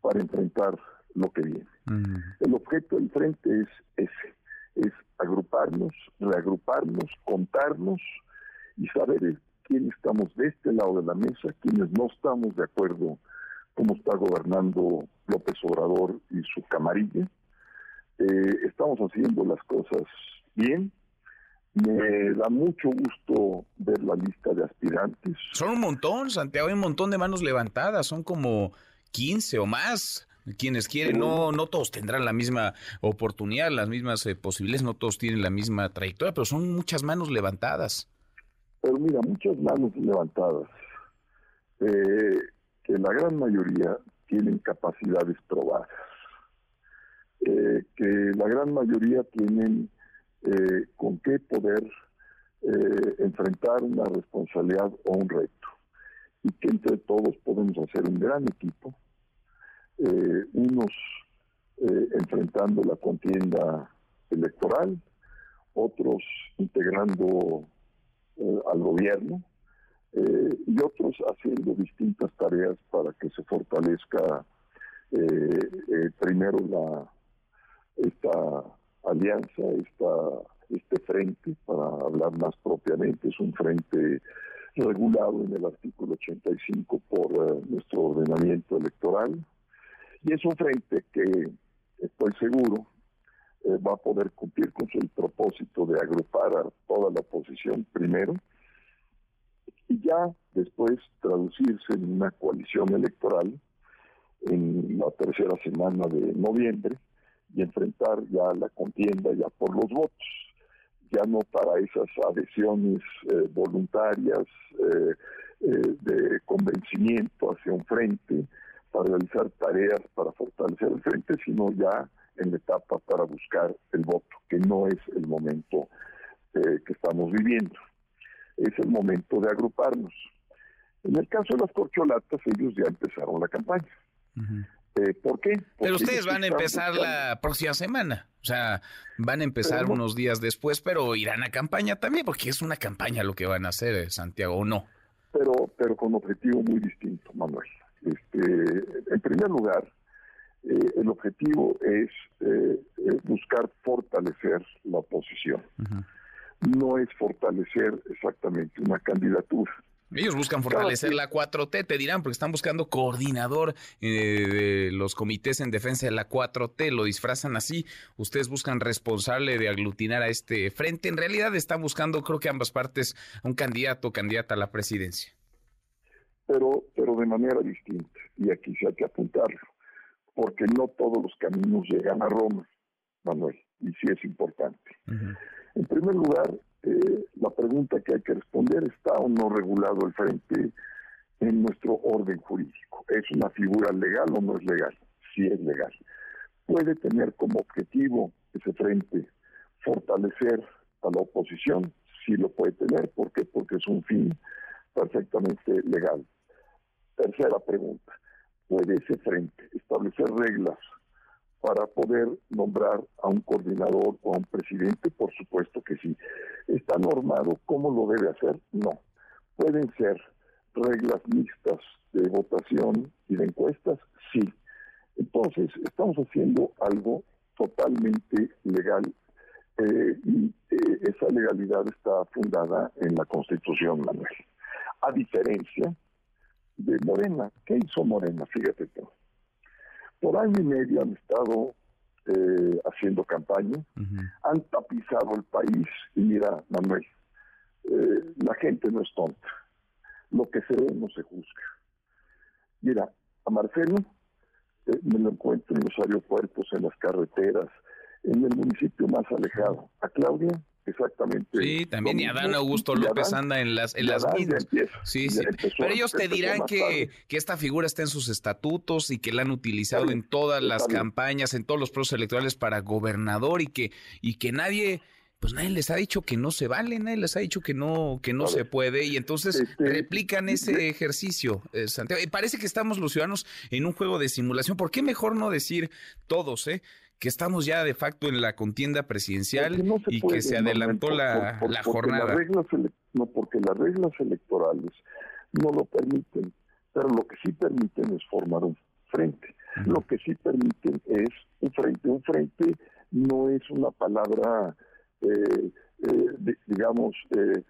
Speaker 20: para enfrentar lo que viene. Mm. El objeto del frente es ese, es agruparnos, reagruparnos, contarnos y saber quién estamos de este lado de la mesa, quiénes no estamos de acuerdo cómo está gobernando López Obrador y su camarilla. Eh, estamos haciendo las cosas bien, me da mucho gusto ver la lista de aspirantes.
Speaker 2: Son un montón, Santiago, hay un montón de manos levantadas, son como 15 o más. Quienes quieren, no, no todos tendrán la misma oportunidad, las mismas eh, posibilidades, no todos tienen la misma trayectoria, pero son muchas manos levantadas.
Speaker 20: Pero mira, muchas manos levantadas, eh, que la gran mayoría tienen capacidades probadas, eh, que la gran mayoría tienen eh, con qué poder eh, enfrentar una responsabilidad o un reto. Y que entre todos podemos hacer un gran equipo, eh, unos enfrentando la contienda electoral, otros integrando al gobierno y otros haciendo distintas tareas para que se fortalezca primero la esta alianza, esta, este frente, para hablar más propiamente, es un frente regulado en el artículo 85 por eh, nuestro ordenamiento electoral. Y es un frente que estoy seguro eh, va a poder cumplir con su propósito de agrupar a toda la oposición primero y ya después traducirse en una coalición electoral en la tercera semana de noviembre y enfrentar ya la contienda ya por los votos, ya no para esas adhesiones eh, voluntarias eh, eh, de convencimiento hacia un frente, para realizar tareas para fortalecer el frente, sino ya en la etapa para buscar el voto, que no es el momento eh, que estamos viviendo. Es el momento de agruparnos. En el caso de las corcholatas, ellos ya empezaron la campaña. Eh, ¿Por qué?
Speaker 2: pero ustedes van a empezar la próxima semana. O sea, van a empezar unos días después, pero irán a campaña también, porque es una campaña lo que van a hacer, eh, Santiago, ¿o no?
Speaker 20: Pero, pero con objetivo muy distinto, Manuel. Este, en primer lugar, eh, el objetivo es buscar fortalecer la oposición. No es fortalecer exactamente una candidatura.
Speaker 2: Ellos buscan fortalecer la 4T, te dirán, porque están buscando coordinador eh, de los comités en defensa de la 4T, lo disfrazan así. Ustedes buscan responsable de aglutinar a este frente. En realidad están buscando, creo que ambas partes, un candidato o candidata a la presidencia.
Speaker 20: Pero, pero de manera distinta, y aquí se hay que apuntarlo, porque no todos los caminos llegan a Roma, Manuel, y sí es importante. En primer lugar, eh, la pregunta que hay que responder, ¿está o no regulado el frente en nuestro orden jurídico? ¿Es una figura legal o no es legal? Sí es legal. ¿Puede tener como objetivo ese frente fortalecer a la oposición? Sí lo puede tener. ¿Por qué? Porque es un fin perfectamente legal. Tercera pregunta. ¿Puede ese frente establecer reglas para poder nombrar a un coordinador o a un presidente? Por supuesto que sí. ¿Está normado cómo lo debe hacer? No. ¿Pueden ser reglas mixtas de votación y de encuestas? Sí. Entonces, estamos haciendo algo totalmente legal eh, y eh, esa legalidad está fundada en la Constitución, Manuel. A diferencia de Morena. ¿Qué hizo Morena? Fíjate tú por año y medio han estado eh, haciendo campaña, han tapizado el país y mira, Manuel, eh, la gente no es tonta, lo que se ve no se juzga. Mira, a Marcelo eh, me lo encuentro en los aeropuertos, en las carreteras, en el municipio más alejado. A Claudia exactamente.
Speaker 2: Sí, también y Adán Augusto López anda en las, en las mismas. sí, sí. Pero ellos te dirán que, que, esta figura está en sus estatutos y que la han utilizado en todas las campañas, en todos los procesos electorales para gobernador y que, y que nadie pues nadie les ha dicho que no se vale, nadie les ha dicho que no, que no se puede, y entonces este, replican ese ejercicio, eh, Santiago. Parece que estamos los ciudadanos en un juego de simulación. ¿Por qué mejor no decir todos, eh? Que estamos ya de facto en la contienda presidencial y que se adelantó la, la jornada.
Speaker 20: no, porque las reglas electorales no lo permiten, pero lo que sí permiten es formar un frente. Lo que sí permiten es un frente. Un frente no es una palabra, eh, eh, digamos, eh,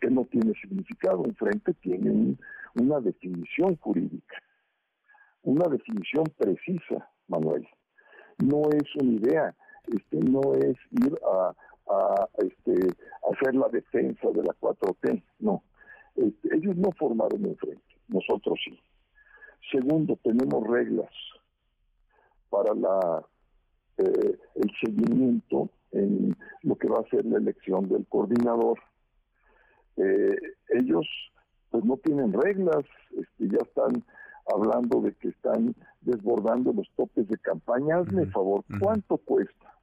Speaker 20: que no tiene significado. Un frente tiene una definición jurídica, una definición precisa, Manuel no es una idea, este, no es ir a, este, hacer la defensa de la 4T, no. Este, ellos no formaron un frente, nosotros sí. Segundo, tenemos reglas para la eh, el seguimiento en lo que va a ser la elección del coordinador. Eh, ellos pues no tienen reglas, este, ya están hablando de que están desbordando los topes de campaña. Hazme favor, ¿cuánto cuesta?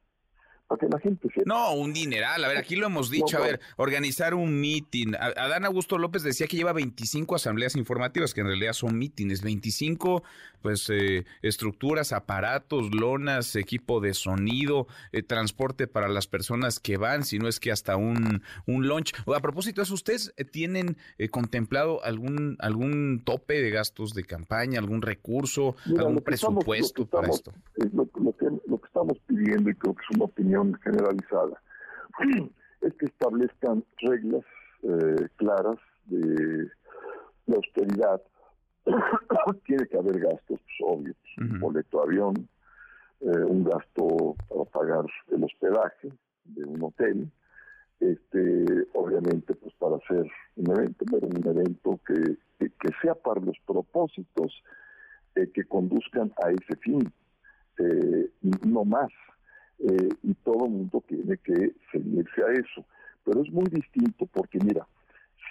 Speaker 20: Para que la gente
Speaker 2: No, un dineral. A ver, aquí lo hemos dicho. a ver, organizar un meeting. Adán Augusto López decía que lleva 25 asambleas informativas, que en realidad son mítines. 25, pues, eh, estructuras, aparatos, lonas, equipo de sonido, eh, transporte para las personas que van, si no es que hasta un, un lunch. A propósito de eso, ¿ustedes eh, tienen contemplado algún, algún tope de gastos de campaña, algún recurso, algún presupuesto para esto?
Speaker 20: Lo, que, lo que estamos pidiendo, y creo que es una opinión generalizada, es que establezcan reglas eh, claras de la austeridad. Tiene que haber gastos, pues, obvio, un boleto de avión, eh, un gasto para pagar el hospedaje de un hotel, este, obviamente, pues para hacer un evento, pero un evento que, que, sea para los propósitos eh, que conduzcan a ese fin, no más. Eh, y todo mundo tiene que seguirse a eso. Pero es muy distinto porque, mira,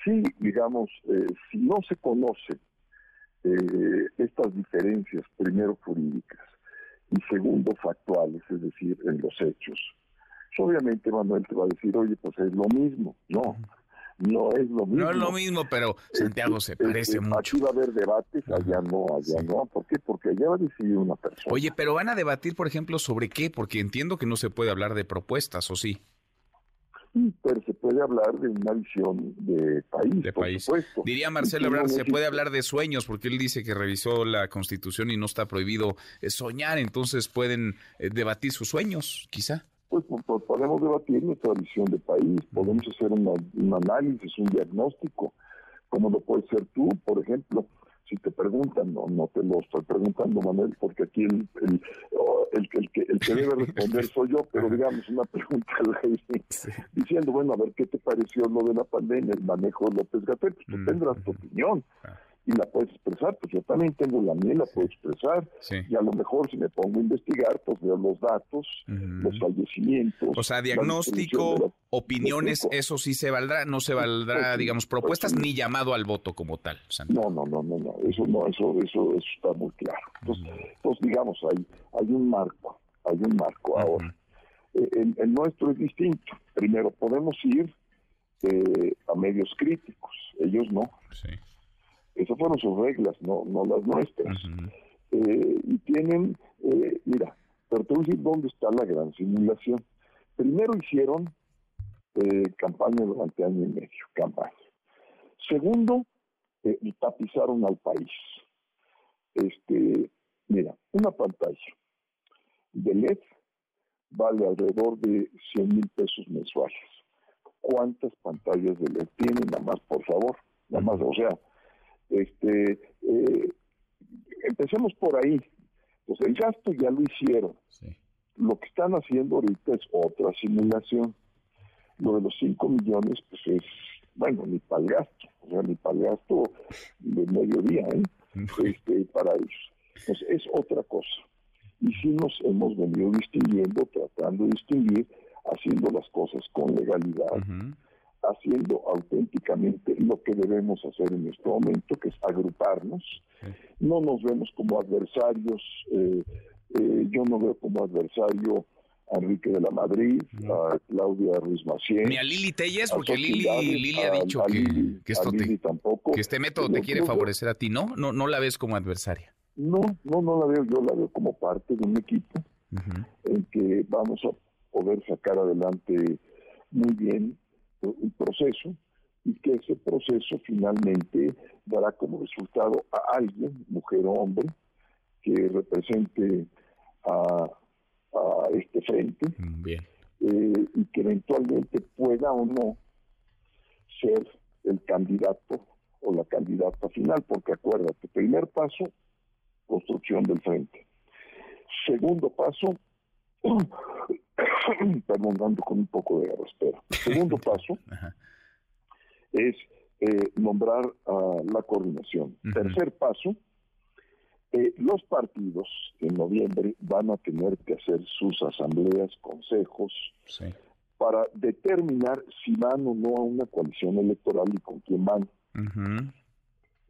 Speaker 20: si, digamos, eh, si no se conoce eh, estas diferencias, primero jurídicas y segundo factuales, es decir, en los hechos, obviamente Manuel te va a decir, oye, pues es lo mismo. No, no es lo mismo.
Speaker 2: No es lo mismo, pero Santiago se parece mucho.
Speaker 20: Aquí va a haber debates, allá no, allá no. ¿Por qué? Porque allá va a decidir una persona.
Speaker 2: Oye, pero van a debatir, por ejemplo, sobre qué, porque entiendo que no se puede hablar de propuestas, ¿o sí?
Speaker 20: Sí, pero se puede hablar de una visión de país,
Speaker 2: de
Speaker 20: por
Speaker 2: país.
Speaker 20: supuesto.
Speaker 2: Diría Marcelo Ebrard, se puede hablar de sueños, porque él dice que revisó la Constitución y no está prohibido eh, soñar, entonces pueden eh, debatir sus sueños, quizá.
Speaker 20: Pues, po- po- podemos debatir nuestra visión de país, podemos hacer una- un análisis, un diagnóstico, como lo puedes ser tú, por ejemplo. Si te preguntan, no, no te lo estoy preguntando, Manuel, porque aquí el, el, el, que- el que, el que debe responder soy yo, pero digamos una pregunta al aire, diciendo, bueno, a ver, ¿qué te pareció lo de la pandemia, el manejo de López Gatell? Pues tú tendrás tu opinión y la puedes expresar, pues yo también tengo la mía, la puedo expresar, y a lo mejor si me pongo a investigar, pues veo los datos, los fallecimientos.
Speaker 2: O sea, diagnóstico, opiniones, eso sí se valdrá, no se valdrá, digamos, propuestas ni llamado al voto como tal.
Speaker 20: No, no, no, no, no, eso no, eso, eso, eso está muy claro. Entonces, entonces, digamos, hay, hay un marco, hay un marco ahora. Eh, El, el nuestro es distinto. Primero, podemos ir eh, a medios críticos, ellos no. Esas fueron sus reglas, no, no las nuestras. Eh, y tienen, eh, mira, pero te voy a decir dónde está la gran simulación. Primero hicieron eh, campaña durante año y medio, campaña. Segundo, eh, y tapizaron al país. Este, mira, una pantalla de LED vale alrededor de 100 mil pesos mensuales. ¿Cuántas pantallas de LED tienen? Nada más, por favor. Nada más, o sea, este, eh, empecemos por ahí. Pues el gasto ya lo hicieron. Lo que están haciendo ahorita es otra simulación. Lo de los 5 millones, pues es, bueno, ni para el gasto, o sea, ni para el gasto de mediodía, ¿eh? Este, para ellos. Pues es otra cosa. Y sí nos hemos venido distinguiendo, tratando de distinguir, haciendo las cosas con legalidad, haciendo auténticamente lo que debemos hacer en este momento, que es agruparnos. No nos vemos como adversarios, eh, eh, yo no veo como adversario a Enrique de la Madrid, a Claudia Ruiz Maciel.
Speaker 2: Ni a Lili Telles, porque
Speaker 20: a
Speaker 2: Lili, ha dicho
Speaker 20: a
Speaker 2: que,
Speaker 20: Lili-
Speaker 2: que esto
Speaker 20: a Lili
Speaker 2: te-
Speaker 20: tampoco.
Speaker 2: que este método te quiere favorecer a ti, ¿no? No, no la ves como adversaria.
Speaker 20: No, no, no la veo, yo la veo como parte de un equipo en que vamos a poder sacar adelante muy bien un proceso y que ese proceso finalmente dará como resultado a alguien, mujer o hombre, que represente a, a este frente eh, y que eventualmente pueda o no ser el candidato o la candidata final, porque acuérdate, primer paso, construcción del frente. Segundo paso, perdón, ando con un poco de espera. Segundo paso es eh, nombrar la coordinación. Tercer paso, eh, los partidos en noviembre van a tener que hacer sus asambleas, consejos, para determinar si van o no a una coalición electoral y con quién van.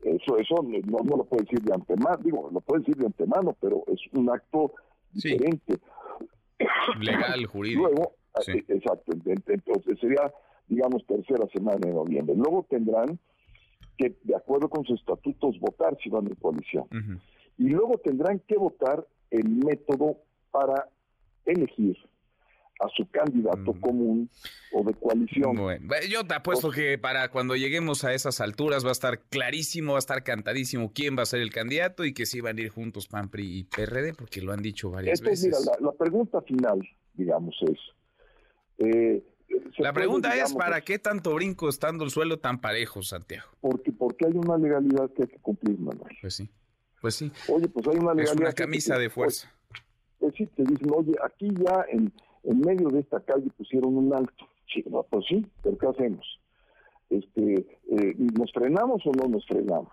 Speaker 20: Eso, eso no, no lo puede decir de antemano, digo, lo puede decir de antemano, pero es un acto diferente.
Speaker 2: Legal, jurídico.
Speaker 20: Luego, eh, exacto, ent- entonces sería, digamos, tercera semana de noviembre. Luego tendrán que, de acuerdo con sus estatutos, votar si van en coalición. Y luego tendrán que votar el método para elegir a su candidato común o de coalición.
Speaker 2: Bueno, yo te apuesto que para cuando lleguemos a esas alturas va a estar clarísimo, va a estar cantadísimo quién va a ser el candidato y que sí van a ir juntos PAN, PRI y PRD, porque lo han dicho varias
Speaker 20: Entonces,
Speaker 2: veces.
Speaker 20: mira, la, la pregunta final, digamos, es... eh,
Speaker 2: La
Speaker 20: puede,
Speaker 2: pregunta es, ¿para qué tanto brinco estando el suelo tan parejo, Santiago?
Speaker 20: Porque, porque hay una legalidad que hay que cumplir, Manuel.
Speaker 2: Pues sí, pues sí.
Speaker 20: Oye, pues hay una legalidad...
Speaker 2: Es una
Speaker 20: que
Speaker 2: camisa de fuerza.
Speaker 20: Pues sí, te dicen, oye, aquí ya en, en medio de esta calle pusieron un alto. Sí, no, pues sí, pero ¿qué hacemos? Este, eh, ¿Nos frenamos o no nos frenamos?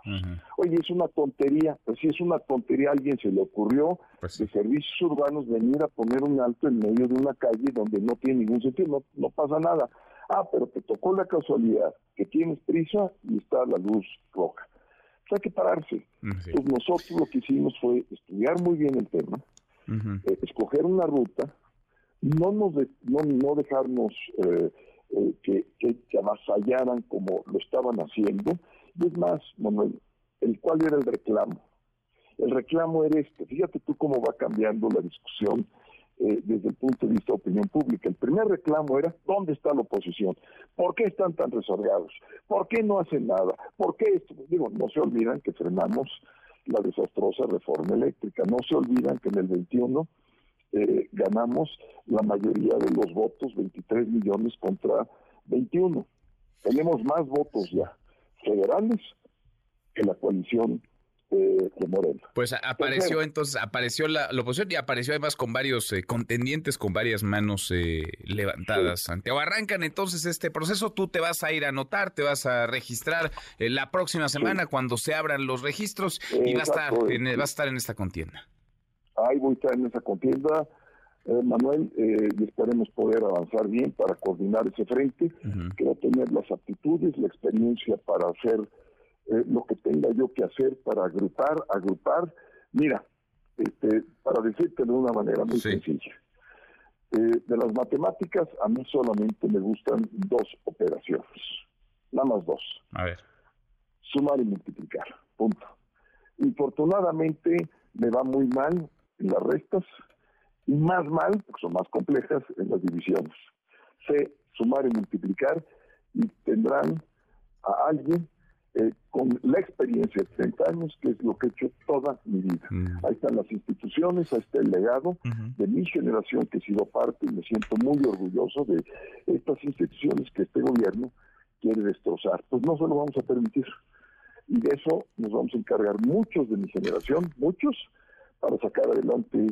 Speaker 20: Oye, es una tontería, pues sí, es una tontería, a alguien se le ocurrió de servicios urbanos venir a poner un alto en medio de una calle donde no tiene ningún sentido, no, no pasa nada. Ah, pero te tocó la casualidad que tienes prisa y está la luz roja. hay que pararse. Pues nosotros lo que hicimos fue estudiar muy bien el tema, eh, escoger una ruta, no nos no, no dejarnos eh, eh, que, que, avasallaran como lo estaban haciendo. Y es más, Manuel, el cuál era el reclamo. El reclamo era este. Fíjate tú cómo va cambiando la discusión eh, desde el punto de vista de opinión pública. El primer reclamo era, ¿dónde está la oposición? ¿Por qué están tan resorgados? ¿Por qué no hacen nada? ¿Por qué esto? Digo, no se olvidan que frenamos la desastrosa reforma eléctrica. No se olvidan que en el 21 eh, ganamos la mayoría de los votos, 23 millones contra 21. Tenemos más votos ya federales que la coalición de Morena.
Speaker 2: Pues apareció entonces, apareció la, oposición y apareció además con varios eh, contendientes, con varias manos eh, levantadas. Santiago, arrancan entonces este proceso, tú te vas a ir a anotar, te vas a registrar eh, la próxima semana cuando se abran los registros y va a, estar en, va a estar en esta contienda.
Speaker 20: Ahí voy a estar en esa contienda. Manuel, y esperemos poder avanzar bien para coordinar ese frente. Quiero tener las aptitudes, la experiencia para hacer eh, lo que tenga yo que hacer para agrupar, agrupar. Mira, este, para decirte de una manera muy sencilla, eh, de las matemáticas a mí solamente me gustan dos operaciones, nada más dos.
Speaker 2: A ver.
Speaker 20: Sumar y multiplicar, punto. Infortunadamente me va muy mal en las restas y más mal, porque son más complejas, en las divisiones. Sé sumar y multiplicar y tendrán a alguien eh, con la experiencia de 30 años, que es lo que he hecho toda mi vida. Mm. Ahí están las instituciones, ahí está el legado de mi generación que he sido parte y me siento muy orgulloso de estas instituciones que este gobierno quiere destrozar. Pues no se lo vamos a permitir. Y de eso nos vamos a encargar muchos de mi generación, muchos, para sacar adelante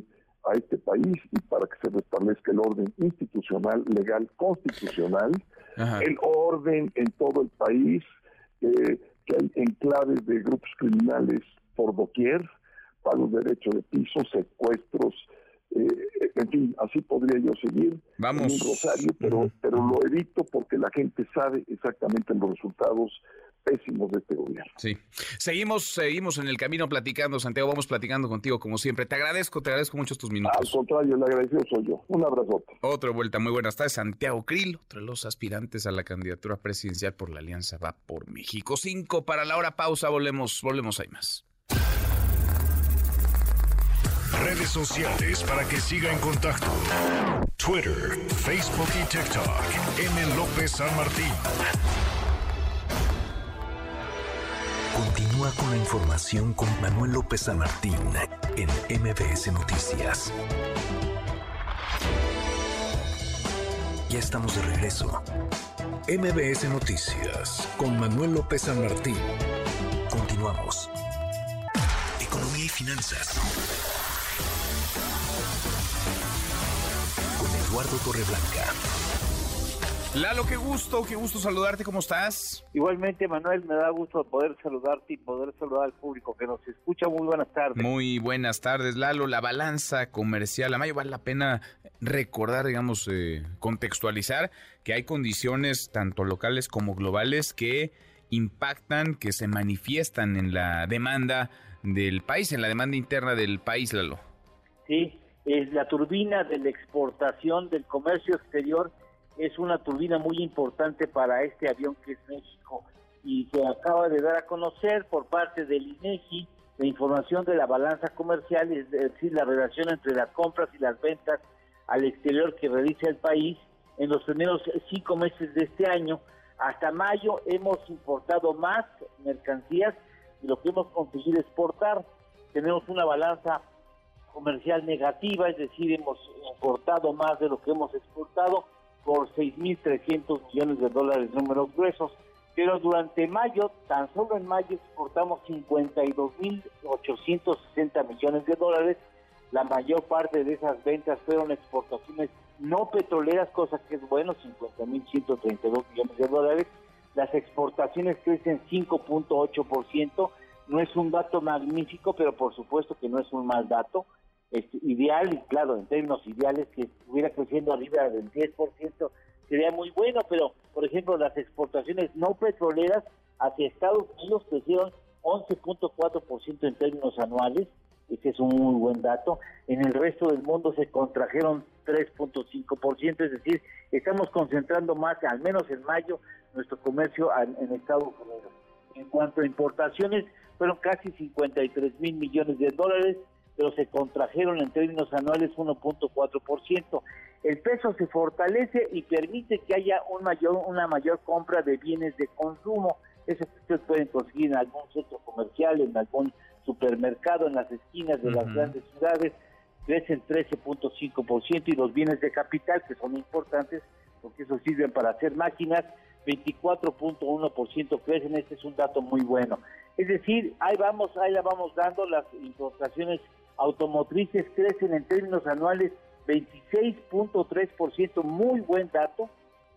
Speaker 20: a este país y para que se restablezca el orden institucional, legal, constitucional, el orden en todo el país, eh, que hay enclaves de grupos criminales por doquier, pagos de derecho de piso, secuestros, eh, en fin, así podría yo seguir
Speaker 2: Vamos.
Speaker 20: en un rosario, pero, pero lo evito porque la gente sabe exactamente los resultados pésimos de este gobierno.
Speaker 2: Sí. Seguimos, seguimos en el camino platicando, Santiago, vamos platicando contigo como siempre. Te agradezco, te agradezco mucho tus minutos.
Speaker 20: Al contrario, el agradecido soy yo. Un abrazo.
Speaker 2: Otra vuelta, muy buenas tardes. Santiago Krill, otro de los aspirantes a la candidatura presidencial por la Alianza Va por México. Cinco para la hora pausa, volvemos, volvemos ahí más.
Speaker 1: Redes sociales para que siga en contacto: Twitter, Facebook y TikTok. M. López San Martín. Continúa con la información con Manuel López San Martín en MBS Noticias. Ya estamos de regreso. MBS Noticias con Manuel López San Martín. Continuamos. Economía y finanzas. Con Eduardo Torreblanca.
Speaker 2: Lalo, qué gusto, qué gusto saludarte, ¿cómo estás?
Speaker 21: Igualmente, Manuel, me da gusto poder saludarte y poder saludar al público que nos escucha. Muy buenas tardes.
Speaker 2: Muy buenas tardes, Lalo. La balanza comercial, a mayo vale la pena recordar, digamos, eh, contextualizar que hay condiciones tanto locales como globales que impactan, que se manifiestan en la demanda del país, en la demanda interna del país, Lalo.
Speaker 21: Sí, es la turbina de la exportación del comercio exterior es una turbina muy importante para este avión que es México y se acaba de dar a conocer por parte del INEGI la información de la balanza comercial, es decir, la relación entre las compras y las ventas al exterior que realiza el país en los primeros cinco meses de este año. Hasta mayo hemos importado más mercancías de lo que hemos conseguido exportar. Tenemos una balanza comercial negativa, es decir, hemos importado más de lo que hemos exportado por 6.300 millones de dólares números gruesos, pero durante mayo, tan solo en mayo exportamos 52.860 millones de dólares, la mayor parte de esas ventas fueron exportaciones no petroleras, cosa que es bueno, 50.132 millones de dólares, las exportaciones crecen 5.8%, no es un dato magnífico, pero por supuesto que no es un mal dato, ideal, y claro, en términos ideales, que estuviera creciendo arriba del 10%, sería muy bueno, pero por ejemplo, las exportaciones no petroleras hacia Estados Unidos crecieron 11.4% en términos anuales, ese es un muy buen dato. En el resto del mundo se contrajeron 3.5%, es decir, estamos concentrando más, al menos en mayo, nuestro comercio en Estados Unidos. En cuanto a importaciones, fueron casi 53 mil millones de dólares, pero se contrajeron en términos anuales 1.4%. El peso se fortalece y permite que haya un mayor, una mayor compra de bienes de consumo. Eso que ustedes pueden conseguir en algún centro comercial, en algún supermercado, en las esquinas de las grandes ciudades, crecen 13.5% y los bienes de capital, que son importantes, porque eso sirven para hacer máquinas, 24.1% crecen, este es un dato muy bueno. Es decir, ahí vamos, ahí la vamos dando, las importaciones automotrices crecen en términos anuales 26.3%, muy buen dato,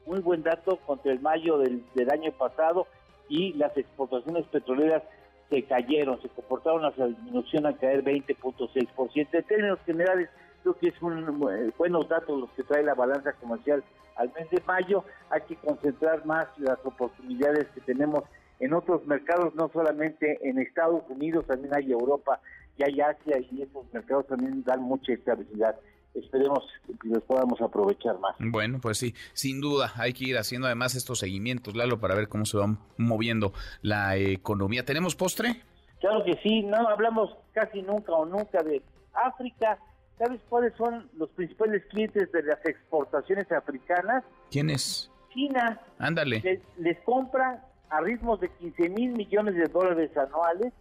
Speaker 21: muy buen dato contra el mayo del, del año pasado y las exportaciones petroleras se cayeron, se comportaron hacia disminución a caer 20.6%. En términos generales, creo que es un eh, buenos datos los que trae la balanza comercial al mes de mayo. Hay que concentrar más las oportunidades que tenemos en otros mercados, no solamente en Estados Unidos, también hay Europa y hay Asia y esos mercados también dan mucha estabilidad esperemos que los podamos aprovechar más.
Speaker 2: Bueno, pues sí, sin duda, hay que ir haciendo además estos seguimientos, Lalo, para ver cómo se va moviendo la economía. ¿Tenemos postre?
Speaker 21: Claro que sí, no hablamos casi nunca o nunca de África. ¿Sabes cuáles son los principales clientes de las exportaciones africanas?
Speaker 2: ¿Quiénes?
Speaker 21: China.
Speaker 2: Ándale.
Speaker 21: Les, compra a ritmos de 15 mil millones de dólares anuales.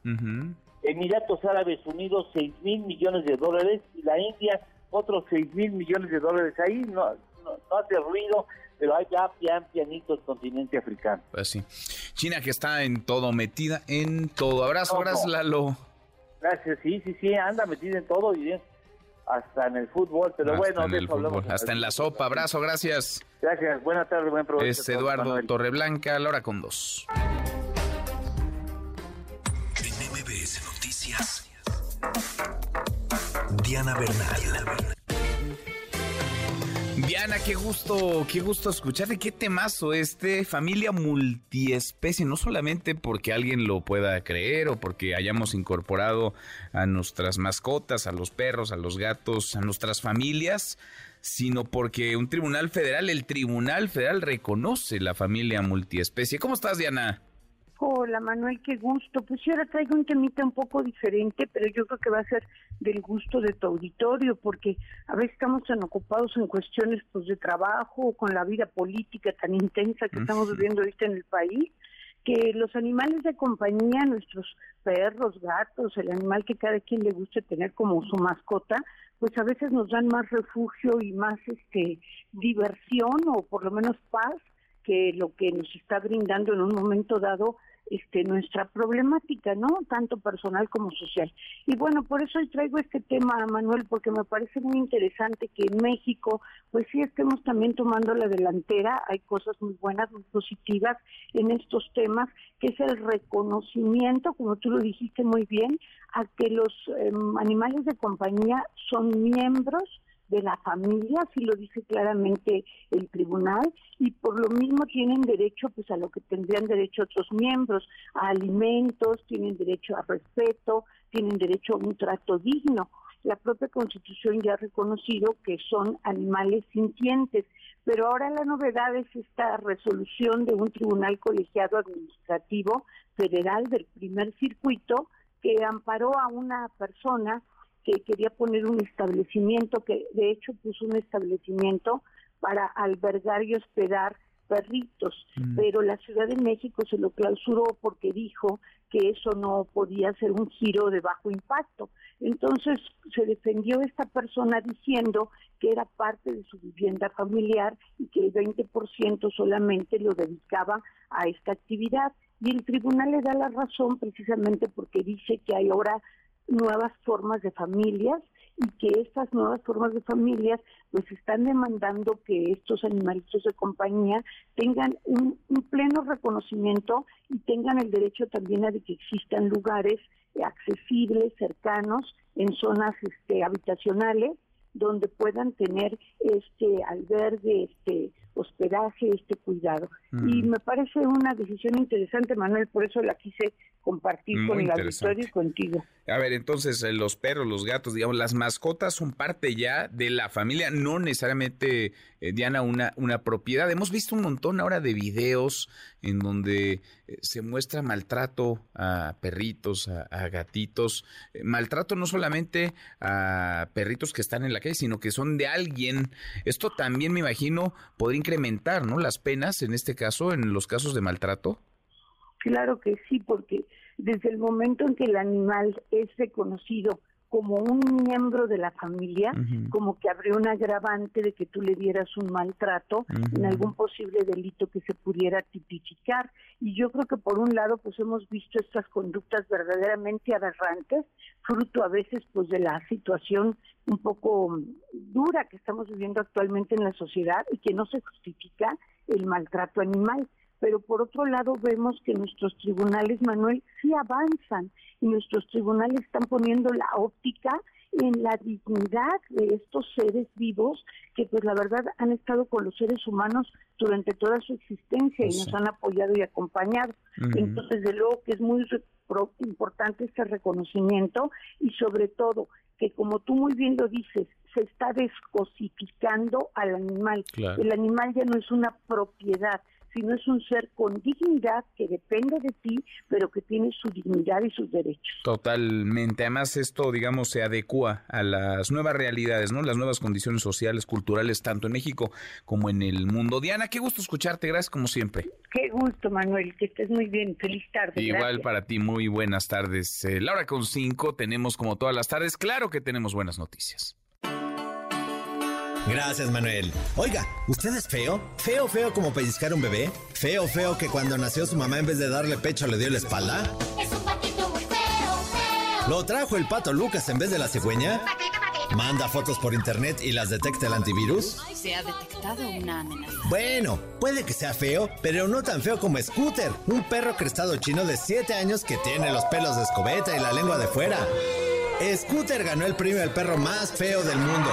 Speaker 21: Emiratos Árabes Unidos 6 mil millones de dólares y la India otros 6 mil millones de dólares ahí, no, no, hace ruido, pero hay ya pian pianito el continente africano.
Speaker 2: Pues sí. China que está en todo, metida en todo. Abrazo, gracias Lalo.
Speaker 21: Gracias, sí, sí, sí, anda metida en todo y hasta en el fútbol, pero
Speaker 2: hasta
Speaker 21: bueno,
Speaker 2: en el fútbol, hasta en la sopa. Abrazo, gracias.
Speaker 21: Gracias, buena tarde, buen provecho.
Speaker 2: Es Eduardo Torreblanca, Laura con dos.
Speaker 1: Diana Bernal.
Speaker 2: Diana, qué gusto, qué gusto escuchar de qué temazo este, familia multiespecie, no solamente porque alguien lo pueda creer o porque hayamos incorporado a nuestras mascotas, a los perros, a los gatos, a nuestras familias, sino porque un tribunal federal, el tribunal federal reconoce la familia multiespecie. ¿Cómo estás, Diana?
Speaker 22: Hola Manuel, qué gusto. Pues yo ahora traigo un temita un poco diferente, pero yo creo que va a ser del gusto de tu auditorio, porque a veces estamos tan ocupados en cuestiones pues de trabajo o con la vida política tan intensa que estamos viviendo ahorita en el país, que los animales de compañía, nuestros perros, gatos, el animal que cada quien le guste tener como su mascota, pues a veces nos dan más refugio y más este diversión o por lo menos paz que lo que nos está brindando en un momento dado este, nuestra problemática, ¿no? Tanto personal como social. Y bueno, por eso hoy traigo este tema, Manuel, porque me parece muy interesante que en México, pues sí estemos también tomando la delantera, hay cosas muy buenas, muy positivas en estos temas, que es el reconocimiento, como tú lo dijiste muy bien, a que los em, animales de compañía son miembros de la familia, así lo dice claramente el tribunal, y por lo mismo tienen derecho pues a lo que tendrían derecho otros miembros, a alimentos, tienen derecho a respeto, tienen derecho a un trato digno. La propia Constitución ya ha reconocido que son animales sintientes, pero ahora la novedad es esta resolución de un tribunal colegiado administrativo federal del primer circuito que amparó a una persona que quería poner un establecimiento, que de hecho puso un establecimiento para albergar y hospedar perritos, mm. pero la Ciudad de México se lo clausuró porque dijo que eso no podía ser un giro de bajo impacto. Entonces se defendió esta persona diciendo que era parte de su vivienda familiar y que el 20% solamente lo dedicaba a esta actividad. Y el tribunal le da la razón precisamente porque dice que hay ahora nuevas formas de familias y que estas nuevas formas de familias pues están demandando que estos animalitos de compañía tengan un, pleno reconocimiento y tengan el derecho también a de que existan lugares accesibles, cercanos, en zonas este, habitacionales donde puedan tener este albergue, este hospedaje, este cuidado. Y me parece una decisión interesante, Manuel, por eso la quise compartir con el auditorio y contigo.
Speaker 2: A ver, entonces eh, los perros, los gatos, digamos, las mascotas son parte ya de la familia, no necesariamente, eh, Diana, una, una propiedad. Hemos visto un montón ahora de videos en donde eh, se muestra maltrato a perritos, a, gatitos, maltrato no solamente a perritos que están en la calle, sino que son de alguien. Esto también me imagino podría incrementar, ¿no? Las penas, en este caso, en los casos de maltrato.
Speaker 22: Claro que sí, porque desde el momento en que el animal es reconocido como un miembro de la familia, como que habría un agravante de que tú le dieras un maltrato en algún posible delito que se pudiera tipificar. Y yo creo que por un lado, pues hemos visto estas conductas verdaderamente aberrantes, fruto a veces pues de la situación un poco dura que estamos viviendo actualmente en la sociedad y que no se justifica el maltrato animal pero por otro lado vemos que nuestros tribunales, Manuel, sí avanzan y nuestros tribunales están poniendo la óptica en la dignidad de estos seres vivos que pues la verdad han estado con los seres humanos durante toda su existencia y nos han apoyado y acompañado. Entonces, de luego que es muy importante este reconocimiento y sobre todo que como tú muy bien lo dices, se está descosificando al animal. El animal ya no es una propiedad, sino es un ser con dignidad que depende de ti, pero que tiene su dignidad y sus derechos.
Speaker 2: Totalmente. Además, esto, digamos, se adecua a las nuevas realidades, ¿no? Las nuevas condiciones sociales, culturales, tanto en México como en el mundo. Diana, qué gusto escucharte. Gracias, como siempre.
Speaker 22: Qué gusto, Manuel. Que estés muy bien. Feliz tarde.
Speaker 2: Igual para ti, muy buenas tardes. Eh, Laura con cinco, tenemos como todas las tardes, claro que tenemos buenas noticias.
Speaker 23: Gracias, Manuel. Oiga, ¿usted es feo? ¿Feo, feo como pellizcar un bebé? ¿Feo, feo que cuando nació su mamá en vez de darle pecho le dio la espalda? Es un patito muy feo, feo. ¿Lo trajo el pato Lucas en vez de la cigüeña? ¿Manda fotos por internet y las detecta el antivirus?
Speaker 24: Se ha detectado una amenaza.
Speaker 23: Bueno, puede que sea feo, pero no tan feo como Scooter, un perro crestado chino de 7 años que tiene los pelos de escobeta y la lengua de fuera. Scooter ganó el premio al perro más feo del mundo.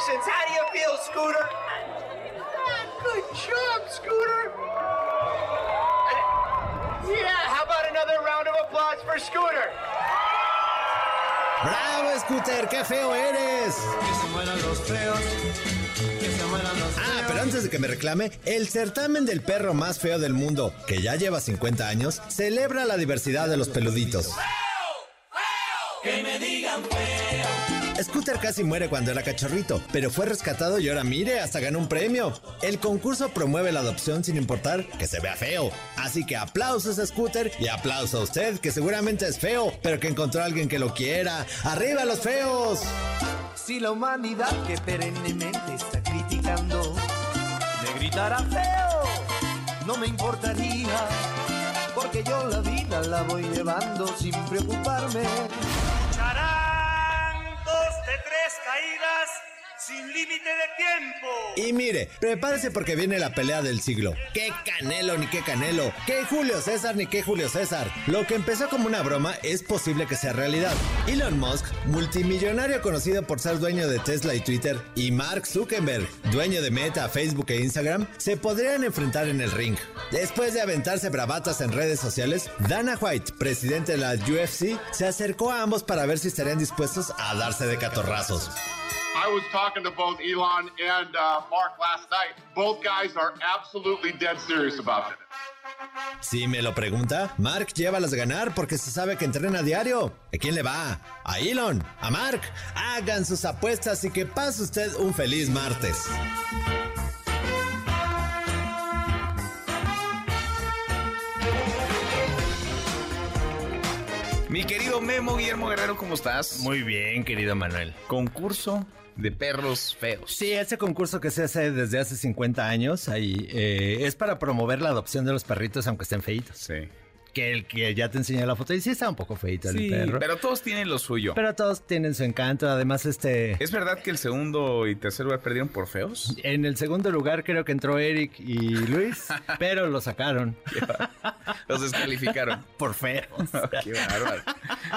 Speaker 23: Congratulations. How do you feel, Scooter? Good job, Scooter. Yeah, how about another round of applause for Scooter? ¡Bravo, Scooter! ¡Qué feo eres! Que se mueran los feos. Que se mueran los feos. Ah, pero antes de que me reclame, el certamen del perro más feo del mundo, que ya lleva 50 años, celebra la diversidad de los peluditos que me digan feo. Scooter casi muere cuando era cachorrito, pero fue rescatado y ahora mire, hasta ganó un premio. El concurso promueve la adopción sin importar que se vea feo. Así que aplausos a Scooter y aplauso a usted, que seguramente es feo, pero que encontró a alguien que lo quiera. ¡Arriba los feos!
Speaker 11: Si la humanidad que perennemente está criticando me gritara feo, no me importaría porque yo la vida la voy llevando sin preocuparme.
Speaker 25: De tres caídas sin límite de tiempo.
Speaker 23: Y mire, prepárese porque viene la pelea del siglo. ¡Qué canelo ni qué canelo! ¡Qué Julio César ni qué Julio César! Lo que empezó como una broma es posible que sea realidad. Elon Musk, multimillonario conocido por ser dueño de Tesla y Twitter, y Mark Zuckerberg, dueño de Meta, Facebook e Instagram, se podrían enfrentar en el ring. Después de aventarse bravatas en redes sociales, Dana White, presidente de la UFC, se acercó a ambos para ver si estarían dispuestos a darse de catorrazos. I was talking to both Elon and uh, Mark last night. Both guys are absolutely dead serious about it. Si me lo pregunta, Mark lleva las de ganar porque se sabe que entrena a diario. ¿A quién le va? ¿A Elon? ¿A Mark? Hagan sus apuestas y que pase usted un feliz martes.
Speaker 2: Mi querido Memo Guillermo Guerrero, ¿cómo estás?
Speaker 23: Muy bien, querido Manuel.
Speaker 2: Concurso de perros feos.
Speaker 23: Sí, ese concurso que se hace desde hace 50 años ahí eh, es para promover la adopción de los perritos aunque estén feitos.
Speaker 2: Sí.
Speaker 13: Que el que ya te enseñé la foto y sí está un poco feito
Speaker 2: Sí,
Speaker 13: el perro.
Speaker 2: pero todos tienen lo suyo.
Speaker 13: Pero todos tienen su encanto. Además, este.
Speaker 2: ¿Es verdad que el segundo y tercer lugar perdieron por feos?
Speaker 13: En el segundo lugar creo que entró Eric y Luis, pero lo sacaron.
Speaker 2: Los descalificaron.
Speaker 13: Por feos.
Speaker 2: Qué bárbaro.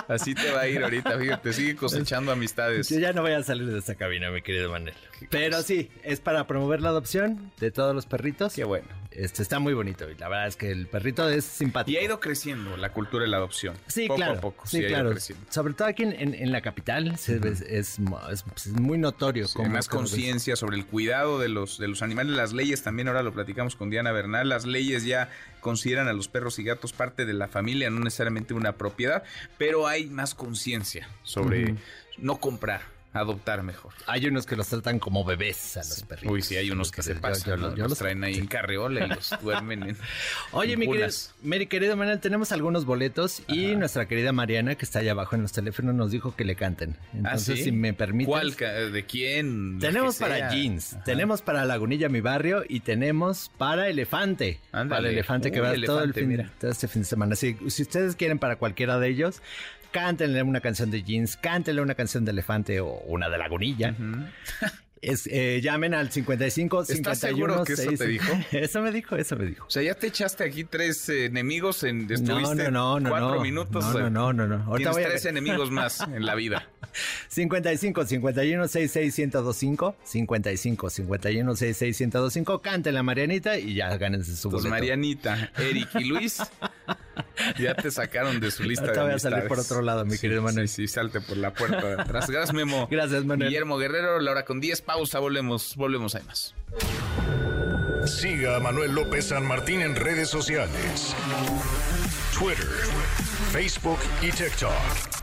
Speaker 2: Así te va a ir ahorita, fíjate, sigue cosechando amistades.
Speaker 13: Yo ya no voy a salir de esta cabina, mi querido Manuel. Pero sí, es para promover la adopción de todos los perritos.
Speaker 2: Qué bueno.
Speaker 13: Este está muy bonito y la verdad es que el perrito es simpático.
Speaker 2: Y ha ido creciendo la cultura de la adopción.
Speaker 13: Sí,
Speaker 2: poco
Speaker 13: claro.
Speaker 2: a poco.
Speaker 13: sí,
Speaker 2: ido
Speaker 13: claro. Sobre todo aquí en, en- en la capital se ve- es, mo- es- es muy notorio.
Speaker 2: Sí,
Speaker 13: cómo-
Speaker 2: más conciencia sobre el cuidado de los, de los animales, las leyes también, ahora lo platicamos con Diana Bernal, las leyes ya consideran a los perros y gatos parte de la familia, no necesariamente una propiedad, pero hay más conciencia sobre no comprar, adoptar mejor.
Speaker 13: Hay unos que los tratan como bebés a los perritos.
Speaker 2: Uy, sí, hay unos que se pasan,
Speaker 13: yo-
Speaker 2: ¿no?
Speaker 13: yo
Speaker 2: los
Speaker 13: los-
Speaker 2: traen ahí en carreola y los duermen en
Speaker 13: Oye,
Speaker 2: en
Speaker 13: mi querido, mi querido Manuel, tenemos algunos boletos y nuestra querida Mariana, que está allá abajo en los teléfonos, nos dijo que le canten. Entonces,
Speaker 2: ¿Ah, sí?
Speaker 13: si me permites.
Speaker 2: ¿Cuál? ¿De quién?
Speaker 13: Tenemos para jeans,
Speaker 2: Ajá.
Speaker 13: tenemos para Lagunilla, mi barrio, y tenemos para Elefante.
Speaker 2: Ándale.
Speaker 13: Para Elefante que va todo el fin,
Speaker 2: mira.
Speaker 13: todo este fin de semana. Si, si ustedes quieren para cualquiera de ellos, cántenle una canción de jeans, cántenle una canción de Elefante o una de Lagunilla. Es, eh, llamen al 55
Speaker 2: ¿Estás
Speaker 13: 51
Speaker 2: seguro que eso te
Speaker 13: 6.
Speaker 2: dijo?
Speaker 13: eso me dijo, eso me dijo.
Speaker 2: O sea, ya te echaste aquí tres eh, enemigos en estuviste
Speaker 13: no, no, no,
Speaker 2: cuatro minutos.
Speaker 13: No,
Speaker 2: eh,
Speaker 13: no, no, no, no. Ahorita
Speaker 2: Tienes
Speaker 13: voy a
Speaker 2: tres enemigos más en la vida.
Speaker 13: 55 51 66 1025 55 51 66 1025 Cántenle a Marianita y ya gánense su
Speaker 2: Entonces,
Speaker 13: boleto.
Speaker 2: Marianita, Eric y Luis ya te sacaron de su lista
Speaker 13: Ahorita
Speaker 2: de
Speaker 13: voy a salir
Speaker 2: amistades.
Speaker 13: por otro lado, mi
Speaker 2: Sí,
Speaker 13: querido Manuel.
Speaker 2: Sí, sí, salte por la puerta de atrás. Gracias, Memo.
Speaker 13: Gracias, Manuel.
Speaker 2: Guillermo Guerrero, la hora con 10, pausa, volvemos, volvemos, hay más.
Speaker 26: Siga a Manuel López San Martín en redes sociales. Twitter, Facebook y TikTok.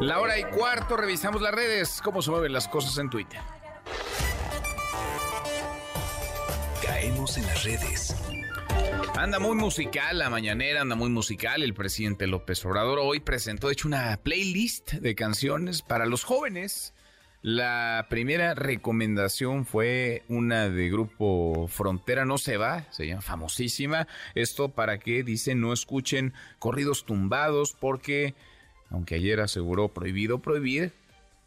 Speaker 2: La hora y cuarto, revisamos las redes, cómo se mueven las cosas en Twitter.
Speaker 1: Caemos en las redes.
Speaker 2: Anda muy musical la mañanera, anda muy musical. El presidente López Obrador hoy presentó, de hecho, una playlist de canciones para los jóvenes. La primera recomendación fue una de grupo Frontera No Se Va, se llama famosísima. Esto para que, dice, no escuchen corridos tumbados porque, aunque ayer aseguró prohibido prohibir,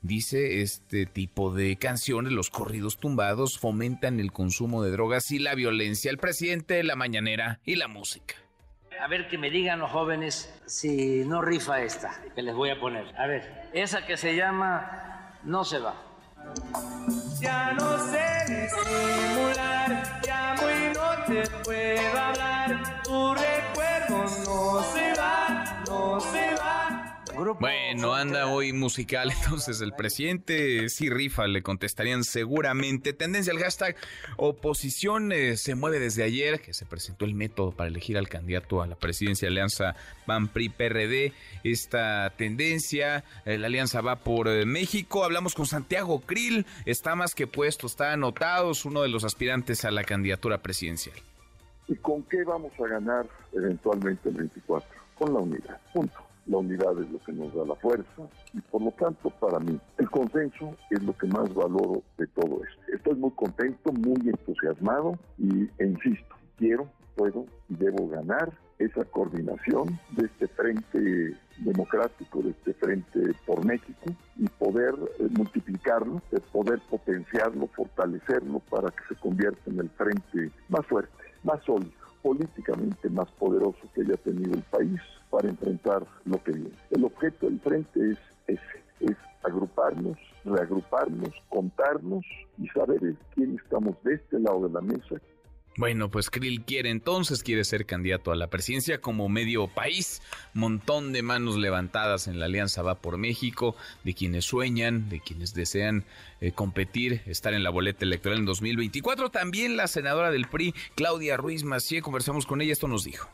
Speaker 2: Dice este tipo de canciones, los corridos tumbados, fomentan el consumo de drogas y la violencia. El presidente, la mañanera y la música.
Speaker 6: A ver que me digan los jóvenes si no rifa esta que les voy a poner. A ver, esa que se llama No se va.
Speaker 23: Ya no sé disimular, ya muy no te puedo hablar. Tu recuerdo no se va, no se va.
Speaker 2: Bueno, anda hoy musical, entonces el presidente sí rifa, le contestarían seguramente. Tendencia al hashtag oposición eh, se mueve desde ayer, que se presentó el método para elegir al candidato a la presidencia de Alianza PAN PRI PRD. Esta tendencia, eh, la alianza va por eh, México. Hablamos con Santiago Krill, está más que puesto, está anotado, es uno de los aspirantes a la candidatura presidencial.
Speaker 20: ¿Y con qué vamos a ganar eventualmente el 24? Con la unidad. Punto. La unidad es lo que nos da la fuerza y por lo tanto para mí el consenso es lo que más valoro de todo esto. Estoy muy contento, muy entusiasmado y, e insisto, quiero, puedo y debo ganar esa coordinación de este frente democrático, de este frente por México y poder eh, multiplicarlo, de poder potenciarlo, fortalecerlo para que se convierta en el frente más fuerte, más sólido, políticamente más poderoso que haya tenido el país para enfrentar lo que viene. El objeto del frente es ese, es agruparnos, reagruparnos, contarnos y saber quién estamos de este lado de la mesa,
Speaker 2: Bueno, pues Krill quiere entonces, quiere ser candidato a la presidencia como medio país. Montón de manos levantadas en la Alianza Va por México, de quienes sueñan, de quienes desean eh, competir, estar en la boleta electoral en 2024. También la senadora del PRI, Claudia Ruiz Macié, conversamos con ella, esto nos dijo.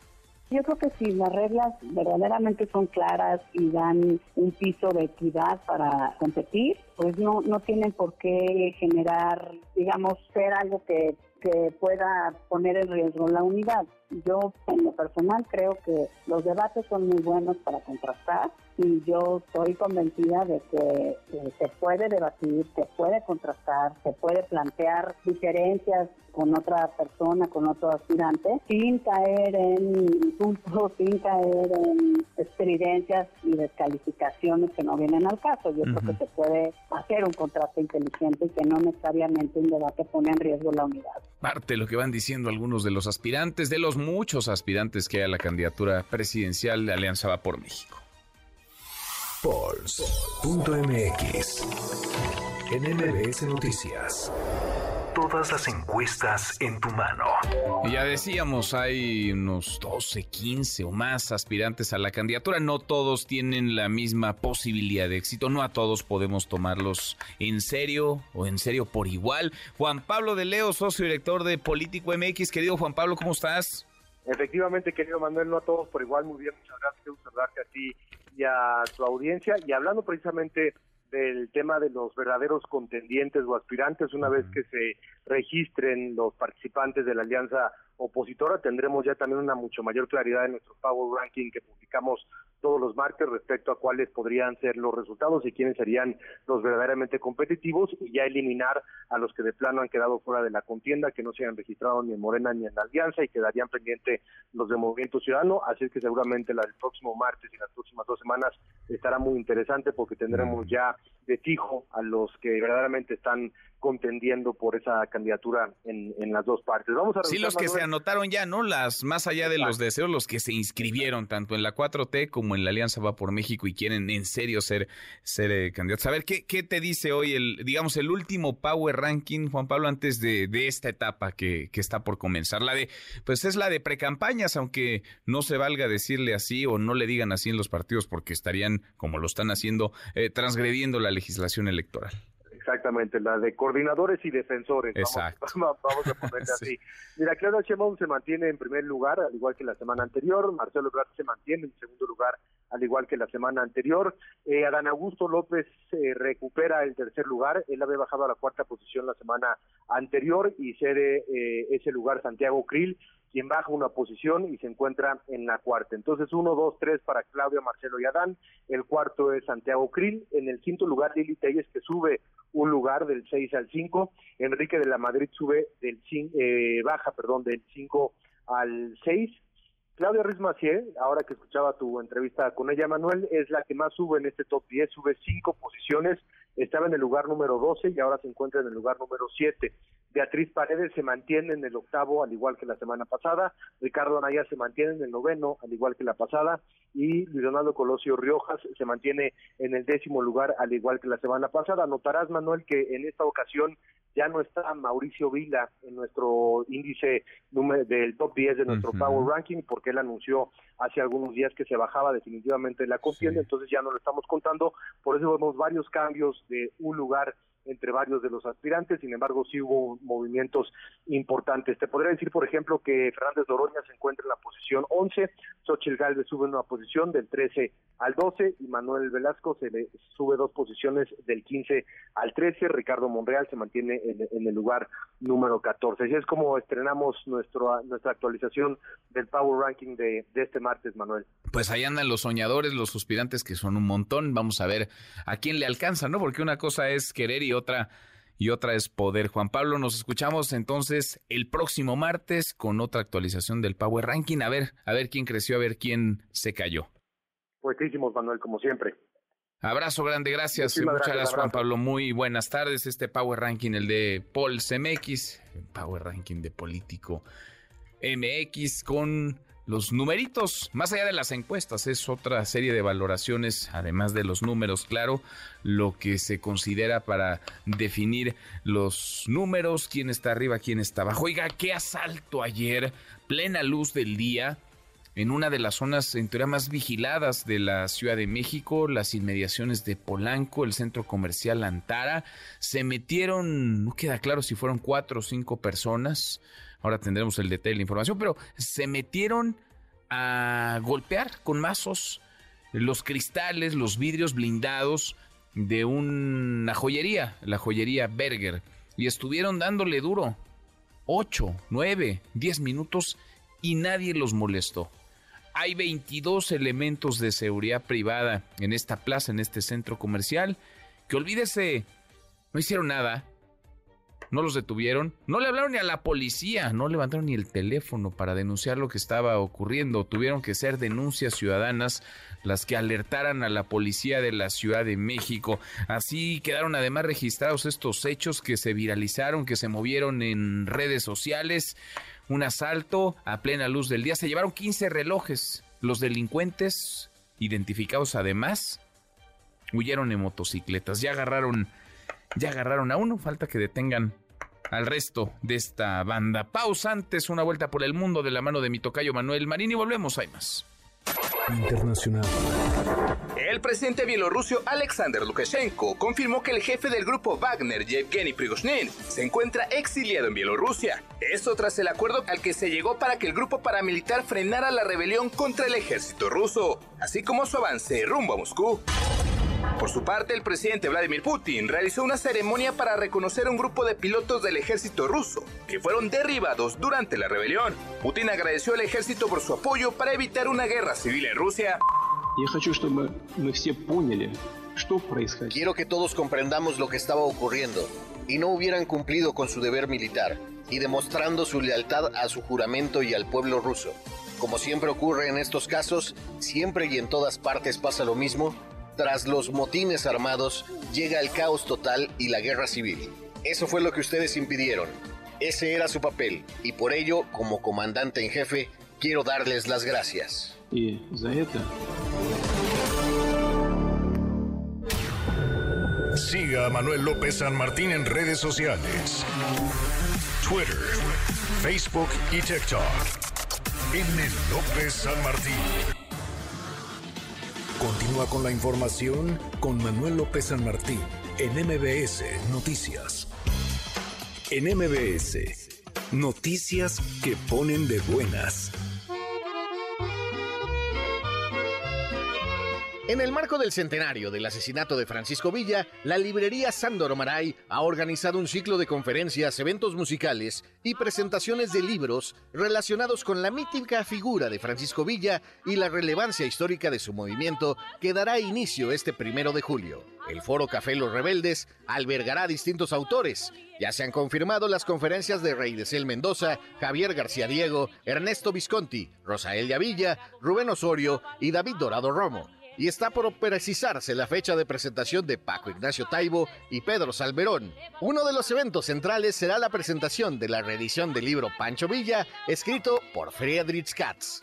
Speaker 15: Yo creo que si las reglas verdaderamente son claras y dan un piso de equidad para competir, pues no, no tienen por qué generar, digamos, ser algo que que pueda poner en riesgo la unidad. Yo, en lo personal, creo que los debates son muy buenos para contrastar y yo estoy convencida de que se puede debatir, se puede contrastar, se puede plantear diferencias con otra persona, con otro aspirante, sin caer en insultos, sin caer en estridencias y descalificaciones que no vienen al caso. Yo creo que se puede hacer un contraste inteligente y que no necesariamente un debate pone en riesgo la unidad.
Speaker 2: Parte de lo que van diciendo algunos de los aspirantes, de los muchos aspirantes que hay a la candidatura presidencial de Alianza Va por México.
Speaker 1: Pulse.mx En MBS Noticias. Todas las encuestas en tu mano.
Speaker 2: Ya decíamos, hay unos 12, 15 o más aspirantes a la candidatura. No todos tienen la misma posibilidad de éxito. No a todos podemos tomarlos en serio o en serio por igual. Juan Pablo de Leo, socio director de Político MX. Querido Juan Pablo, ¿cómo estás?
Speaker 17: Efectivamente, querido Manuel, no a todos por igual. Muy bien, muchas gracias. Saludarte a ti y a tu audiencia. Y hablando precisamente del tema de los verdaderos contendientes o aspirantes, una vez que se registren los participantes de la alianza opositora, tendremos ya también una mucho mayor claridad en nuestro Power Ranking que publicamos todos los martes respecto a cuáles podrían ser los resultados y quiénes serían los verdaderamente competitivos y ya eliminar a los que de plano han quedado fuera de la contienda, que no se han registrado ni en Morena ni en la Alianza y quedarían pendiente los de Movimiento Ciudadano, así que seguramente del próximo martes y las próximas dos semanas estará muy interesante porque tendremos ya de fijo a los que verdaderamente están contendiendo por esa candidatura en, las dos partes. Vamos a
Speaker 2: sí, los que se anotaron ya, ¿no? Las más allá de los deseos, los que se inscribieron tanto en la 4T como en la Alianza Va por México y quieren en serio ser, ser eh, candidatos. A ver, ¿qué, ¿qué te dice hoy el, digamos, el último Power Ranking, Juan Pablo, antes de, de esta etapa que, que, está por comenzar? La de, pues es la de precampañas, aunque no se valga decirle así o no le digan así en los partidos porque estarían, como lo están haciendo, eh, transgrediendo la legislación electoral.
Speaker 17: Exactamente, la de coordinadores y defensores.
Speaker 2: Exacto.
Speaker 17: Vamos, vamos a ponerle así. Mira, Claudia Sheinbaum se mantiene en primer lugar, al igual que la semana anterior. Marcelo Ebrard se mantiene en segundo lugar, al igual que la semana anterior. Eh, Adán Augusto López eh, recupera el tercer lugar. Él había bajado a la cuarta posición la semana anterior y cede eh, ese lugar Santiago Krill quien baja una posición y se encuentra en la cuarta. Entonces, uno, dos, tres para Claudia, Marcelo y Adán. El cuarto es Santiago Krill. En el quinto lugar, Lili Telles, que sube un lugar del 6 al 5. Enrique de la Madrid sube del eh, baja, perdón, del 5 al 6. Claudia Ruiz ahora que escuchaba tu entrevista con ella, Manuel, es la que más sube en este top 10, sube cinco posiciones, estaba en el lugar número 12 y ahora se encuentra en el lugar número 7. Beatriz Paredes se mantiene en el octavo, al igual que la semana pasada. Ricardo Anaya se mantiene en el noveno, al igual que la pasada. Y Luis Donaldo Colosio Riojas se mantiene en el décimo lugar, al igual que la semana pasada. Notarás, Manuel, que en esta ocasión ya no está Mauricio Vila en nuestro índice del top 10 de nuestro Power Ranking, porque él anunció hace algunos días que se bajaba definitivamente la contienda, entonces ya no lo estamos contando. Por eso vemos varios cambios de un lugar entre varios de los aspirantes, sin embargo sí hubo movimientos importantes. Te podría decir, por ejemplo, que Fernández Doroña se encuentra en la posición 11, Xochitl Galvez sube una posición del 13 al 12 y Manuel Velasco se le sube dos posiciones del 15 al 13, Ricardo Monreal se mantiene en, el lugar número 14. Así es como estrenamos nuestro, nuestra actualización del Power Ranking de, de este martes, Manuel.
Speaker 2: Pues ahí andan los soñadores, los suspirantes, que son un montón. Vamos a ver a quién le alcanza, ¿no? Porque una cosa es querer y otra y otra es poder. Juan Pablo, nos escuchamos entonces el próximo martes con otra actualización del Power Ranking. A ver, a ver quién creció, a ver quién se cayó.
Speaker 17: Buenísimos, Manuel, como siempre.
Speaker 2: Abrazo grande, gracias. Muchas gracias, Juan Pablo. Muy buenas tardes. Este Power Ranking, el de Paul CMX, Power Ranking de Político MX con los numeritos, más allá de las encuestas, es otra serie de valoraciones, además de los números, claro, lo que se considera para definir los números, quién está arriba, quién está abajo. Oiga, qué asalto ayer, plena luz del día, en una de las zonas en teoría más vigiladas de la Ciudad de México, las inmediaciones de Polanco, el centro comercial Antara, se metieron, no queda claro si fueron cuatro o cinco personas, Ahora tendremos el detalle de la información, pero se metieron a golpear con mazos los cristales, los vidrios blindados de una joyería, la joyería Berger, y estuvieron dándole duro 8, 9, 10 minutos y nadie los molestó. Hay 22 elementos de seguridad privada en esta plaza, en este centro comercial, que olvídese, no hicieron nada, no los detuvieron, no le hablaron ni a la policía, no levantaron ni el teléfono para denunciar lo que estaba ocurriendo, tuvieron que ser denuncias ciudadanas las que alertaran a la policía de la Ciudad de México. Así quedaron además registrados estos hechos que se viralizaron, que se movieron en redes sociales. Un asalto a plena luz del día. Se llevaron 15 relojes. Los delincuentes, identificados además, huyeron en motocicletas. Ya agarraron, ya agarraron a uno. Falta que detengan al resto de esta banda. Pausa antes, una vuelta por el mundo de la mano de mi tocayo Manuel Marín y volvemos, hay más.
Speaker 1: Internacional.
Speaker 27: El presidente bielorruso Alexander Lukashenko confirmó que el jefe del grupo Wagner, Yevgeny Prigozhin, se encuentra exiliado en Bielorrusia. Esto tras el acuerdo al que se llegó para que el grupo paramilitar frenara la rebelión contra el ejército ruso, así como su avance rumbo a Moscú. Por su parte, el presidente Vladimir Putin realizó una ceremonia para reconocer a un grupo de pilotos del ejército ruso que fueron derribados durante la rebelión. Putin agradeció al ejército por su apoyo para evitar una guerra civil en Rusia.
Speaker 28: Quiero que todos comprendamos lo que estaba ocurriendo y no hubieran cumplido con su deber militar y demostrando su lealtad a su juramento y al pueblo ruso. Como siempre ocurre en estos casos, siempre y en todas partes pasa lo mismo, tras los motines armados llega el caos total y la guerra civil. Eso fue lo que ustedes impidieron. Ese era su papel y por ello, como comandante en jefe, quiero darles las gracias.
Speaker 26: Siga a Manuel López San Martín en redes sociales. Twitter, Facebook y TikTok. En el López San Martín. Continúa con la información con Manuel López San Martín en MBS Noticias.
Speaker 1: En MBS, noticias que ponen de buenas.
Speaker 28: En el marco del centenario del asesinato de Francisco Villa, la librería Sándor Maray ha organizado un ciclo de conferencias, eventos musicales y presentaciones de libros relacionados con la mítica figura de Francisco Villa y la relevancia histórica de su movimiento que dará inicio este primero de julio. El Foro Café Los Rebeldes albergará distintos autores. Ya se han confirmado las conferencias de Rey de Cel Mendoza, Javier García Diego, Ernesto Visconti, Rosael Villa, Rubén Osorio y David Dorado Romo y está por precisarse la fecha de presentación de Paco Ignacio Taibo y Pedro Salverón. Uno de los eventos centrales será la presentación de la reedición del libro Pancho Villa, escrito por Friedrich Katz.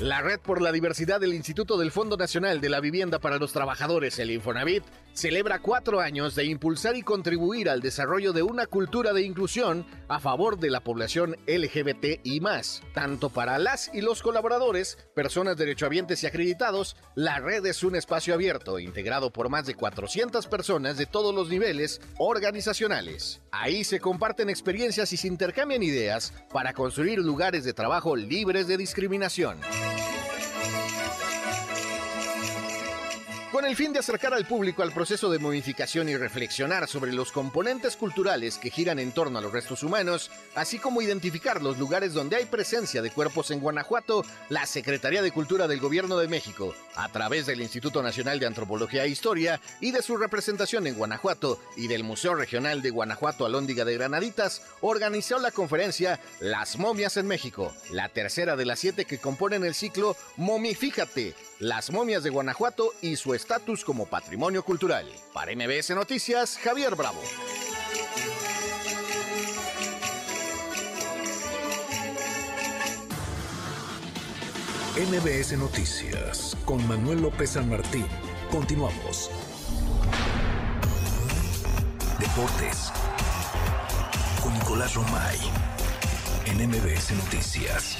Speaker 28: La Red por la Diversidad del Instituto del Fondo Nacional de la Vivienda para los Trabajadores, el Infonavit, celebra cuatro años de impulsar y contribuir al desarrollo de una cultura de inclusión a favor de la población LGBT y más. Tanto para las y los colaboradores, personas derechohabientes y acreditados, la red es un espacio abierto, integrado por más de 400 personas de todos los niveles organizacionales. Ahí se comparten experiencias y se intercambian ideas para construir lugares de trabajo libres de discriminación. Con el fin de acercar al público al proceso de modificación y reflexionar sobre los componentes culturales que giran en torno a los restos humanos, así como identificar los lugares donde hay presencia de cuerpos en Guanajuato, la Secretaría de Cultura del Gobierno de México, a través del Instituto Nacional de Antropología e Historia y de su representación en Guanajuato y del Museo Regional de Guanajuato Alóndiga de Granaditas, organizó la conferencia Las momias en México, la tercera de las siete que componen el ciclo Momifíjate, las momias de Guanajuato y su estatus como patrimonio cultural. Para MBS Noticias, Javier Bravo.
Speaker 1: MBS Noticias con Manuel López San Martín. Continuamos. Deportes con Nicolás Romay en MBS Noticias.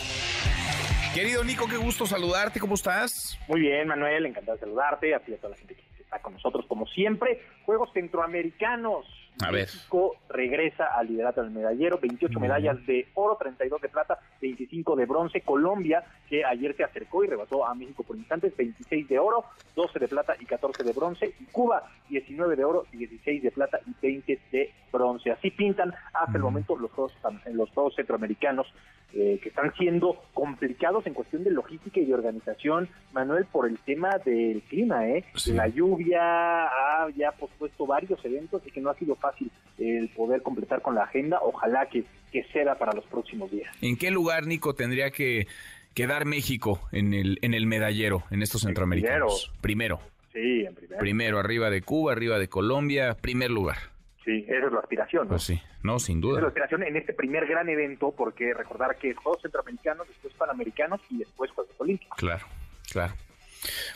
Speaker 2: Querido Nico, qué gusto saludarte, ¿cómo estás?
Speaker 14: Muy bien, Manuel, encantado de saludarte, a ti y a toda la gente que está con nosotros como siempre. Juegos centroamericanos,
Speaker 2: A ver.
Speaker 17: México regresa al liderato del medallero, 28 medallas de oro, 32 de plata, 25 de bronce. Colombia, que ayer se acercó y rebasó a México por instantes, 26 de oro, 12 de plata y 14 de bronce. Y Cuba, 19 de oro, 16 de plata y 20 de bronce. Así pintan hasta el momento los juegos, los centroamericanos eh, que están siendo complicados en cuestión de logística y de organización, Manuel, por el tema del clima, ¿eh? La lluvia ha ya pospuesto varios eventos y que no ha sido fácil el poder completar con la agenda. Ojalá que, que sea para los próximos días.
Speaker 2: ¿En qué lugar, Nico, tendría que quedar México en el, en el medallero, en estos centroamericanos? Primero.
Speaker 17: Sí, en primero.
Speaker 2: Primero, arriba de Cuba, arriba de Colombia, primer lugar.
Speaker 17: Sí, esa es la aspiración. ¿no?
Speaker 2: Pues sí, no, sin duda.
Speaker 17: Esa es la aspiración en este primer gran evento, porque recordar que es Juegos Centroamericanos, después Panamericanos y después Juegos Olímpicos.
Speaker 2: Claro, claro.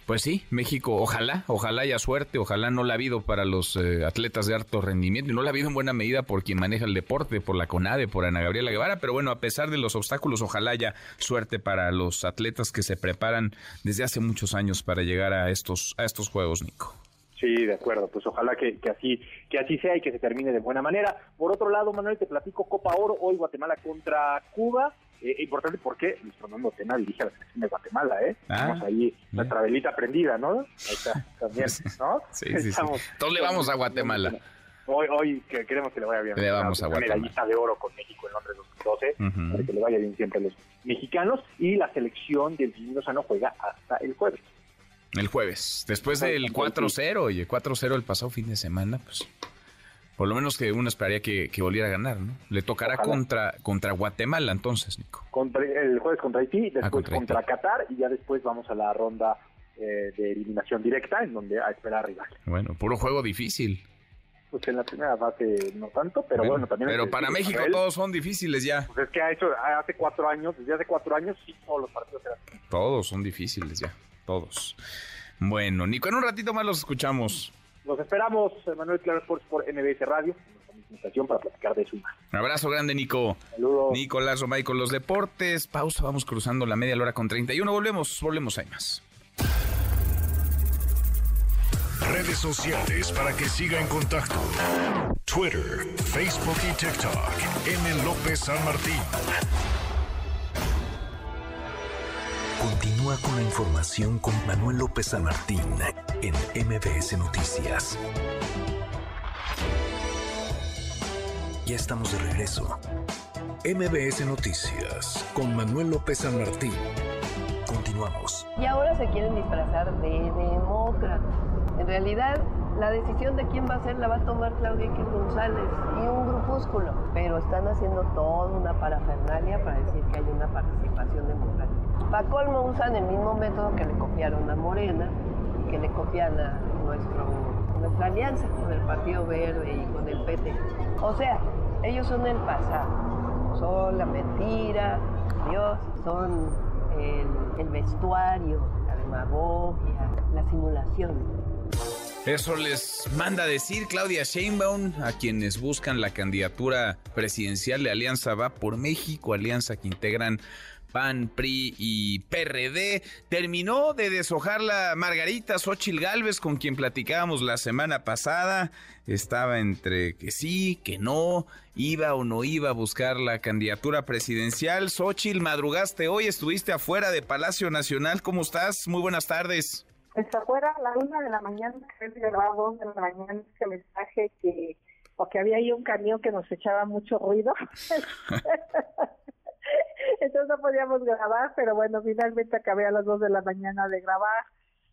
Speaker 2: Pues sí, México, ojalá, ojalá haya suerte, ojalá no la ha habido para los eh, atletas de alto rendimiento y no la ha habido en buena medida por quien maneja el deporte, por la CONADE, por Ana Gabriela Guevara, pero bueno, a pesar de los obstáculos, ojalá haya suerte para los atletas que se preparan desde hace muchos años para llegar a estos, a estos Juegos, Nico.
Speaker 17: Sí, de acuerdo. Pues ojalá que, que, así que así sea y que se termine de buena manera. Por otro lado, Manuel, te platico Copa Oro hoy Guatemala contra Cuba. Eh, importante porque Luis Fernando Tena dirige a la selección de Guatemala, ¿eh?
Speaker 2: Ah,
Speaker 17: Tenemos ahí la trabelita prendida, ¿no? Ahí está, también, ¿no?
Speaker 2: Sí, sí, sí. Todos le vamos a Guatemala.
Speaker 17: Hoy, hoy que queremos que le vaya bien.
Speaker 2: Le vamos a Guatemala.
Speaker 17: medallista de oro con México en Londres 2012,
Speaker 2: Ujú.
Speaker 17: para que le vaya bien siempre a los mexicanos. Y la selección del Jimmy Lozano juega hasta el jueves.
Speaker 2: El jueves, después del 4-0, oye, 4-0 el pasado fin de semana, pues por lo menos que uno esperaría que, que volviera a ganar, ¿no? Le tocará
Speaker 17: Ojalá.
Speaker 2: contra, contra Guatemala entonces, Nico.
Speaker 17: Contra, el jueves contra Haití, después
Speaker 2: Ah, contra Haití.
Speaker 17: Qatar y ya después vamos a la ronda eh, de eliminación directa en donde a esperar rival.
Speaker 2: Bueno, puro juego difícil.
Speaker 17: Pues en la primera fase no tanto, pero bueno, también...
Speaker 2: Pero para México todos son difíciles ya.
Speaker 17: Pues es que ha hecho hace cuatro años, desde hace cuatro años sí todos los partidos eran
Speaker 2: Todos son difíciles ya, todos. Bueno, Nico, en un ratito más los escuchamos.
Speaker 17: Los esperamos, Manuel Claro Sports por MBS Radio, estación para platicar de eso.
Speaker 2: Un abrazo grande, Nico.
Speaker 17: Saludos.
Speaker 2: Nicolás Romay con los deportes. Pausa, vamos cruzando la media hora con 31. Volvemos, volvemos, hay más.
Speaker 26: Redes sociales para que siga en contacto: Twitter, Facebook y TikTok. M. López San Martín.
Speaker 1: Continúa con la información con Manuel López San Martín en MBS Noticias. Ya estamos de regreso. MBS Noticias con Manuel López San Martín. Continuamos.
Speaker 29: Y ahora se quieren disfrazar de demócratas. En realidad, la decisión de quién va a ser la va a tomar Claudia X González y un grupúsculo. Pero están haciendo toda una parafernalia para decir que hay una participación democrática. Para colmo usan el mismo método que le copiaron a Morena que le copian a nuestro, nuestra alianza con el Partido Verde y con el PT. O sea, ellos son el pasado, son la mentira, Dios, son el, el vestuario, la demagogia, la simulación.
Speaker 2: Eso les manda decir Claudia Sheinbaum a quienes buscan la candidatura presidencial de Alianza Va por México, alianza que integran PAN, PRI y PRD. Terminó de deshojar la Margarita Xochil Gálvez con quien platicábamos la semana pasada. Estaba entre que sí, que no, iba o no iba a buscar la candidatura presidencial. Xochil, madrugaste hoy, estuviste afuera de Palacio Nacional. ¿Cómo estás? Muy buenas tardes.
Speaker 30: Pues afuera a la una de la mañana, creo que a dos de la mañana, ese mensaje que, o que había ahí un camión que nos echaba mucho ruido. Entonces no podíamos grabar, pero bueno, finalmente acabé a las dos de la mañana de grabar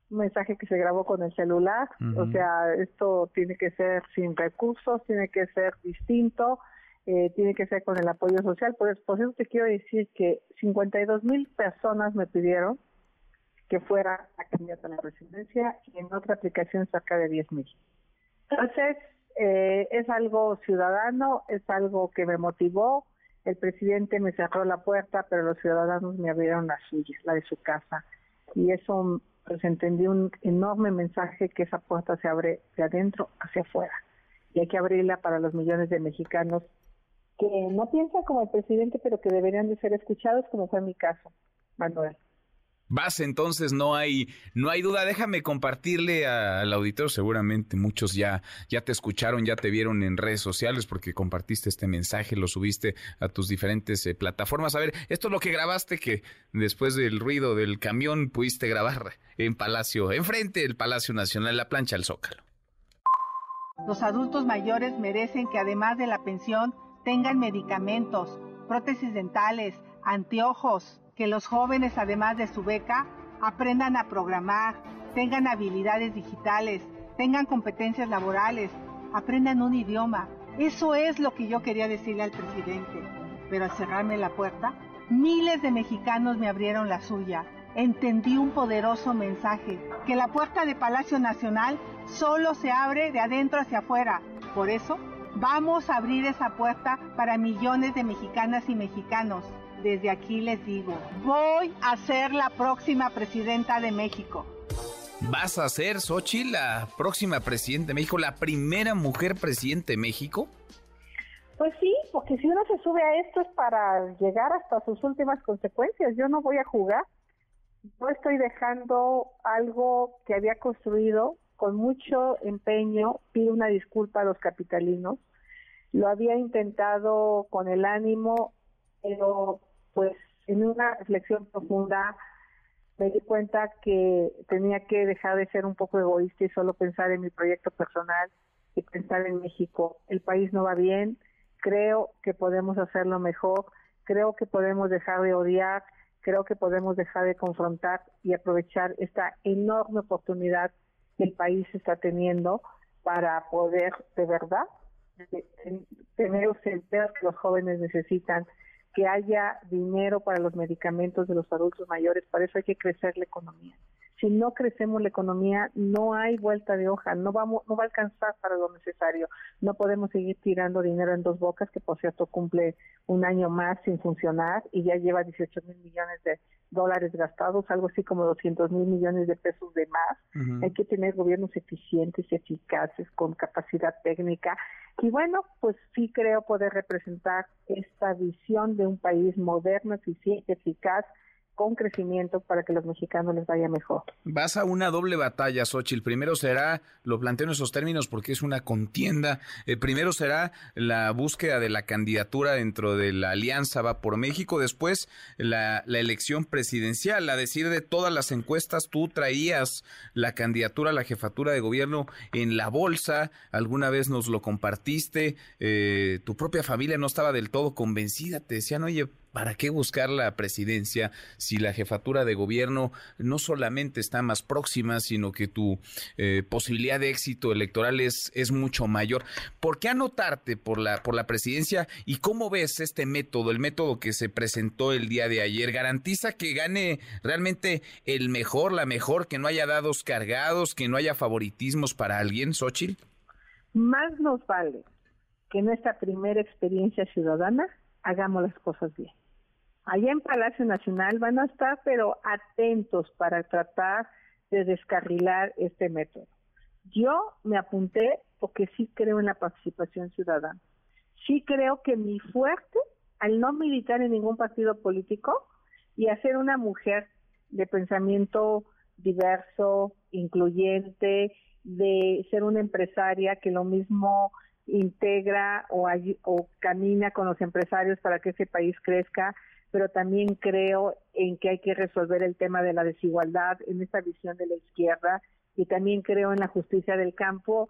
Speaker 30: un mensaje que se grabó con el celular. O sea, esto tiene que ser sin recursos, tiene que ser distinto, eh, tiene que ser con el apoyo social. Por, eso- por eso te quiero decir que 52 mil personas me pidieron que fuera la candidata a la presidencia y en otra aplicación cerca de 10 mil. Entonces, eh, es algo ciudadano, es algo que me motivó. El presidente me cerró la puerta, pero los ciudadanos me abrieron la suya, la de su casa. Y eso, pues entendí un enorme mensaje que esa puerta se abre de adentro hacia afuera. Y hay que abrirla para los millones de mexicanos que no piensan como el presidente, pero que deberían de ser escuchados, como fue mi caso, Manuel.
Speaker 2: Vas entonces, no hay, no hay duda. Déjame compartirle al auditor. Seguramente muchos ya, ya te escucharon, ya te vieron en redes sociales porque compartiste este mensaje, lo subiste a tus diferentes eh, plataformas. A ver, esto es lo que grabaste que después del ruido del camión pudiste grabar en Palacio, enfrente del Palacio Nacional, la plancha al Zócalo.
Speaker 31: Los adultos mayores merecen que además de la pensión tengan medicamentos, prótesis dentales, anteojos, que los jóvenes, además de su beca, aprendan a programar, tengan habilidades digitales, tengan competencias laborales, aprendan un idioma. Eso es lo que yo quería decirle al presidente. Pero al cerrarme la puerta, miles de mexicanos me abrieron la suya. Entendí un poderoso mensaje, que la puerta de Palacio Nacional solo se abre de adentro hacia afuera. Por eso, vamos a abrir esa puerta para millones de mexicanas y mexicanos desde aquí les digo, voy a ser la próxima presidenta de México.
Speaker 2: ¿Vas a ser, Sochi, la próxima presidenta de México, la primera mujer presidente de México?
Speaker 30: Pues sí, porque si uno se sube a esto es para llegar hasta sus últimas consecuencias. Yo no voy a jugar. Yo estoy dejando algo que había construido con mucho empeño. Pido una disculpa a los capitalinos. Lo había intentado con el ánimo, pero pues en una reflexión profunda me di cuenta que tenía que dejar de ser un poco egoísta y solo pensar en mi proyecto personal y pensar en México. El país no va bien, creo que podemos hacerlo mejor, creo que podemos dejar de odiar, creo que podemos dejar de confrontar y aprovechar esta enorme oportunidad que el país está teniendo para poder de verdad tener los empleos que los jóvenes necesitan, que haya dinero para los medicamentos de los adultos mayores, para eso hay que crecer la economía. Si no crecemos la economía, no hay vuelta de hoja, no vamos, no va a alcanzar para lo necesario. No podemos seguir tirando dinero en dos bocas, que por cierto cumple un año más sin funcionar y ya lleva 18 mil millones de dólares gastados, algo así como 200 mil millones de pesos de más. Hay que tener gobiernos eficientes, eficaces, con capacidad técnica y bueno, pues sí creo poder representar esta visión de un país moderno, eficiente, eficaz, con crecimiento para que los mexicanos les vaya mejor.
Speaker 2: Vas a una doble batalla, Xochitl. Primero será, lo planteo en esos términos porque es una contienda, eh, primero será la búsqueda de la candidatura dentro de la Alianza Va por México, después la, elección presidencial. A decir de todas las encuestas, tú traías la candidatura a la jefatura de gobierno en la bolsa, alguna vez nos lo compartiste, eh, tu propia familia no estaba del todo convencida, te decían, oye, ¿Para qué buscar la presidencia si la jefatura de gobierno no solamente está más próxima, sino que tu eh, posibilidad de éxito electoral es, es mucho mayor? ¿Por qué anotarte por la, por la presidencia y cómo ves este método, el método que se presentó el día de ayer? ¿Garantiza que gane realmente el mejor, la mejor, que no haya dados cargados, que no haya favoritismos para alguien, Xochitl?
Speaker 30: Más nos vale que en esta primera experiencia ciudadana hagamos las cosas bien allá en Palacio Nacional van a estar pero atentos para tratar de descarrilar este método. Yo me apunté porque sí creo en la participación ciudadana. Sí creo que mi fuerte, al no militar en ningún partido político y hacer una mujer de pensamiento diverso, incluyente, de ser una empresaria que lo mismo integra o, o camina con los empresarios para que ese país crezca, pero también creo en que hay que resolver el tema de la desigualdad en esta visión de la izquierda y también creo en la justicia del campo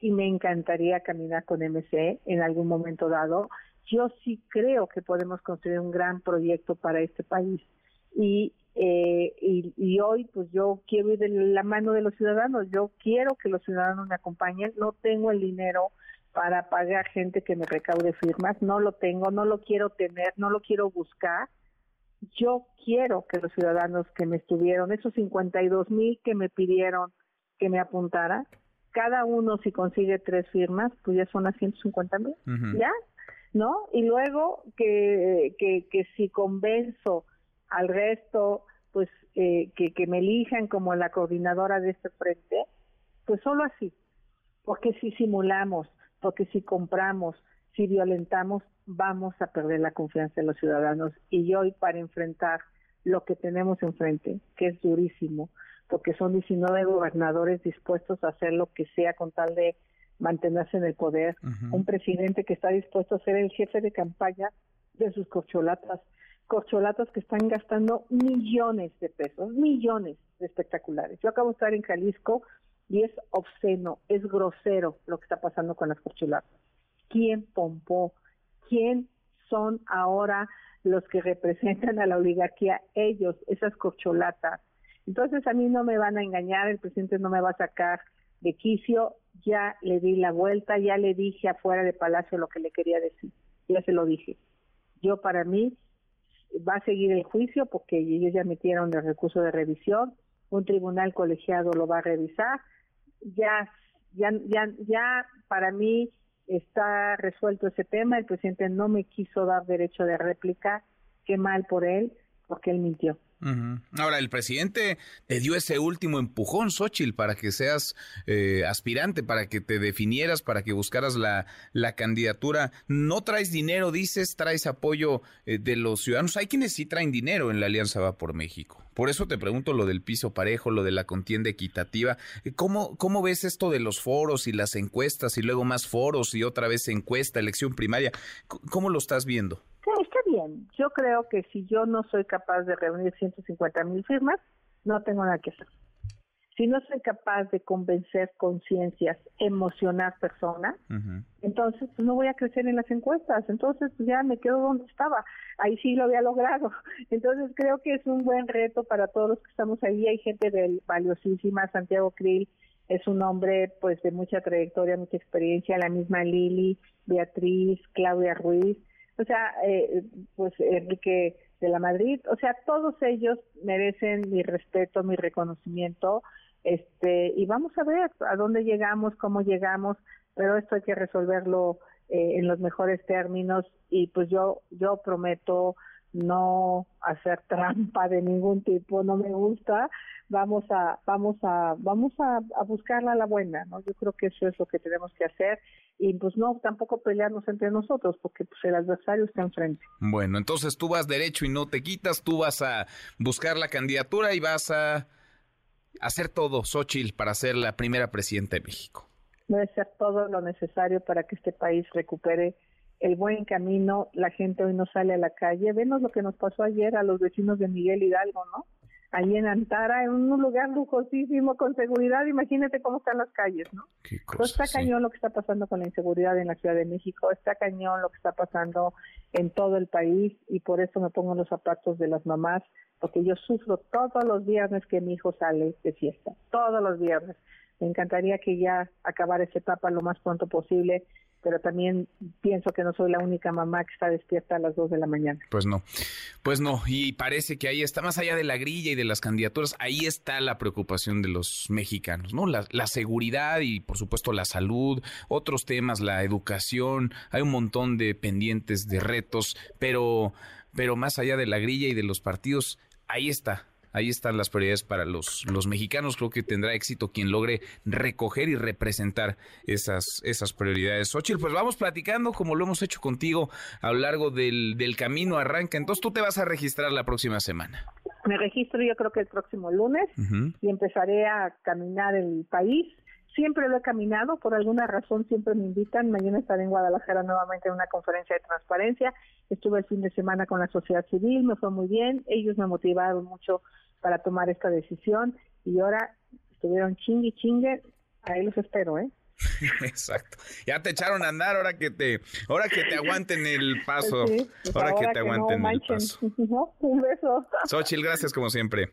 Speaker 30: y me encantaría caminar con MC en algún momento dado. Yo sí creo que podemos construir un gran proyecto para este país y, eh, y, y, hoy pues yo quiero ir de la mano de los ciudadanos, yo quiero que los ciudadanos me acompañen, no tengo el dinero para pagar gente que me recaude firmas, no lo tengo, no lo quiero tener, no lo quiero buscar. Yo quiero que los ciudadanos que me estuvieron, esos 52 mil que me pidieron que me apuntara, cada uno si consigue tres firmas, pues ya son las 150 mil, ¿ya? ¿No? Y luego que, que, que si convenzo al resto, pues eh, que, que me elijan como la coordinadora de este frente, pues solo así. Porque si simulamos, porque si compramos, si violentamos, vamos a perder la confianza de los ciudadanos. Y hoy para enfrentar lo que tenemos enfrente, que es durísimo, porque son 19 gobernadores dispuestos a hacer lo que sea con tal de mantenerse en el poder, un presidente que está dispuesto a ser el jefe de campaña de sus corcholatas, corcholatas que están gastando millones de pesos, millones de espectaculares. Yo acabo de estar en Jalisco y es obsceno, es grosero lo que está pasando con las corcholatas. ¿Quién pompó? ¿Quién son ahora los que representan a la oligarquía? Ellos, esas corcholatas. Entonces a mí no me van a engañar, el presidente no me va a sacar de quicio, ya le di la vuelta, ya le dije afuera de Palacio lo que le quería decir, ya se lo dije. Yo para mí va a seguir el juicio porque ellos ya metieron el recurso de revisión, un tribunal colegiado lo va a revisar, ya, ya, ya, ya para mí está resuelto ese tema, el presidente no me quiso dar derecho de réplica, qué mal por él, porque él mintió.
Speaker 2: Ahora, el presidente te dio ese último empujón, Xochitl, para que seas eh, aspirante, para que te definieras, para que buscaras la, la candidatura. No traes dinero, dices, traes apoyo eh, de los ciudadanos. Hay quienes sí traen dinero en la Alianza Va por México. Por eso te pregunto lo del piso parejo, lo de la contienda equitativa. Eh, ¿Cómo, cómo ves esto de los foros y las encuestas y luego más foros y otra vez encuesta, elección primaria? ¿Cómo lo estás viendo?
Speaker 30: está bien. Yo creo que si yo no soy capaz de reunir 150 mil firmas, no tengo nada que hacer. Si no soy capaz de convencer conciencias, emocionar personas, entonces pues, no voy a crecer en las encuestas. Entonces pues, ya me quedo donde estaba. Ahí sí lo había logrado. Entonces creo que es un buen reto para todos los que estamos ahí. Hay gente del valiosísima, Santiago Krill es un hombre pues de mucha trayectoria, mucha experiencia, la misma Lili, Beatriz, Claudia Ruiz o sea, eh, pues Enrique de la Madrid, o sea, todos ellos merecen mi respeto, mi reconocimiento, este, y vamos a ver a dónde llegamos, cómo llegamos, pero esto hay que resolverlo eh, en los mejores términos y pues yo, yo prometo no hacer trampa de ningún tipo, no me gusta, vamos a, vamos a, vamos a, buscarla a la buena, ¿no? Yo creo que eso es lo que tenemos que hacer y pues no tampoco pelearnos entre nosotros porque pues el adversario está enfrente.
Speaker 2: Bueno, entonces tú vas derecho y no te quitas, tú vas a buscar la candidatura y vas a hacer todo, Xochitl, para ser la primera presidenta de México.
Speaker 30: Debe ser todo lo necesario para que este país recupere el buen camino, la gente hoy no sale a la calle. Venos lo que nos pasó ayer a los vecinos de Miguel Hidalgo, ¿no? Allí en Antara, en un lugar lujosísimo, con seguridad, imagínate cómo están las calles, ¿no? está cañón lo que está pasando con la inseguridad en la Ciudad de México, está cañón lo que está pasando en todo el país y por eso me pongo los zapatos de las mamás, porque yo sufro todos los viernes que mi hijo sale de fiesta, todos los viernes. Me encantaría que ya acabara esa etapa lo más pronto posible pero también pienso que no soy la única mamá que está despierta a las 2 de la mañana.
Speaker 2: Pues no, pues no, y parece que ahí está, más allá de la grilla y de las candidaturas, ahí está la preocupación de los mexicanos, ¿no? La, la seguridad y por supuesto la salud, otros temas, la educación, hay un montón de pendientes, de retos, pero, pero más allá de la grilla y de los partidos, ahí está, Ahí están las prioridades para los, los mexicanos. Creo que tendrá éxito quien logre recoger y representar esas, esas prioridades. Xochitl, pues vamos platicando como lo hemos hecho contigo a lo largo del, del camino. Arranca. Entonces tú te vas a registrar la próxima semana.
Speaker 30: Me registro yo creo que el próximo lunes y empezaré a caminar el país siempre lo he caminado, por alguna razón siempre me invitan. Mañana estaré en Guadalajara nuevamente en una conferencia de transparencia. Estuve el fin de semana con la sociedad civil, me fue muy bien. Ellos me motivaron mucho para tomar esta decisión y ahora estuvieron chingue chingue. Ahí los espero, ¿eh?
Speaker 2: Exacto. Ya te echaron a andar, ahora que te, ahora que te aguanten el paso. Pues ahora, que te aguanten el paso.
Speaker 30: Un beso.
Speaker 2: Xochil, gracias como siempre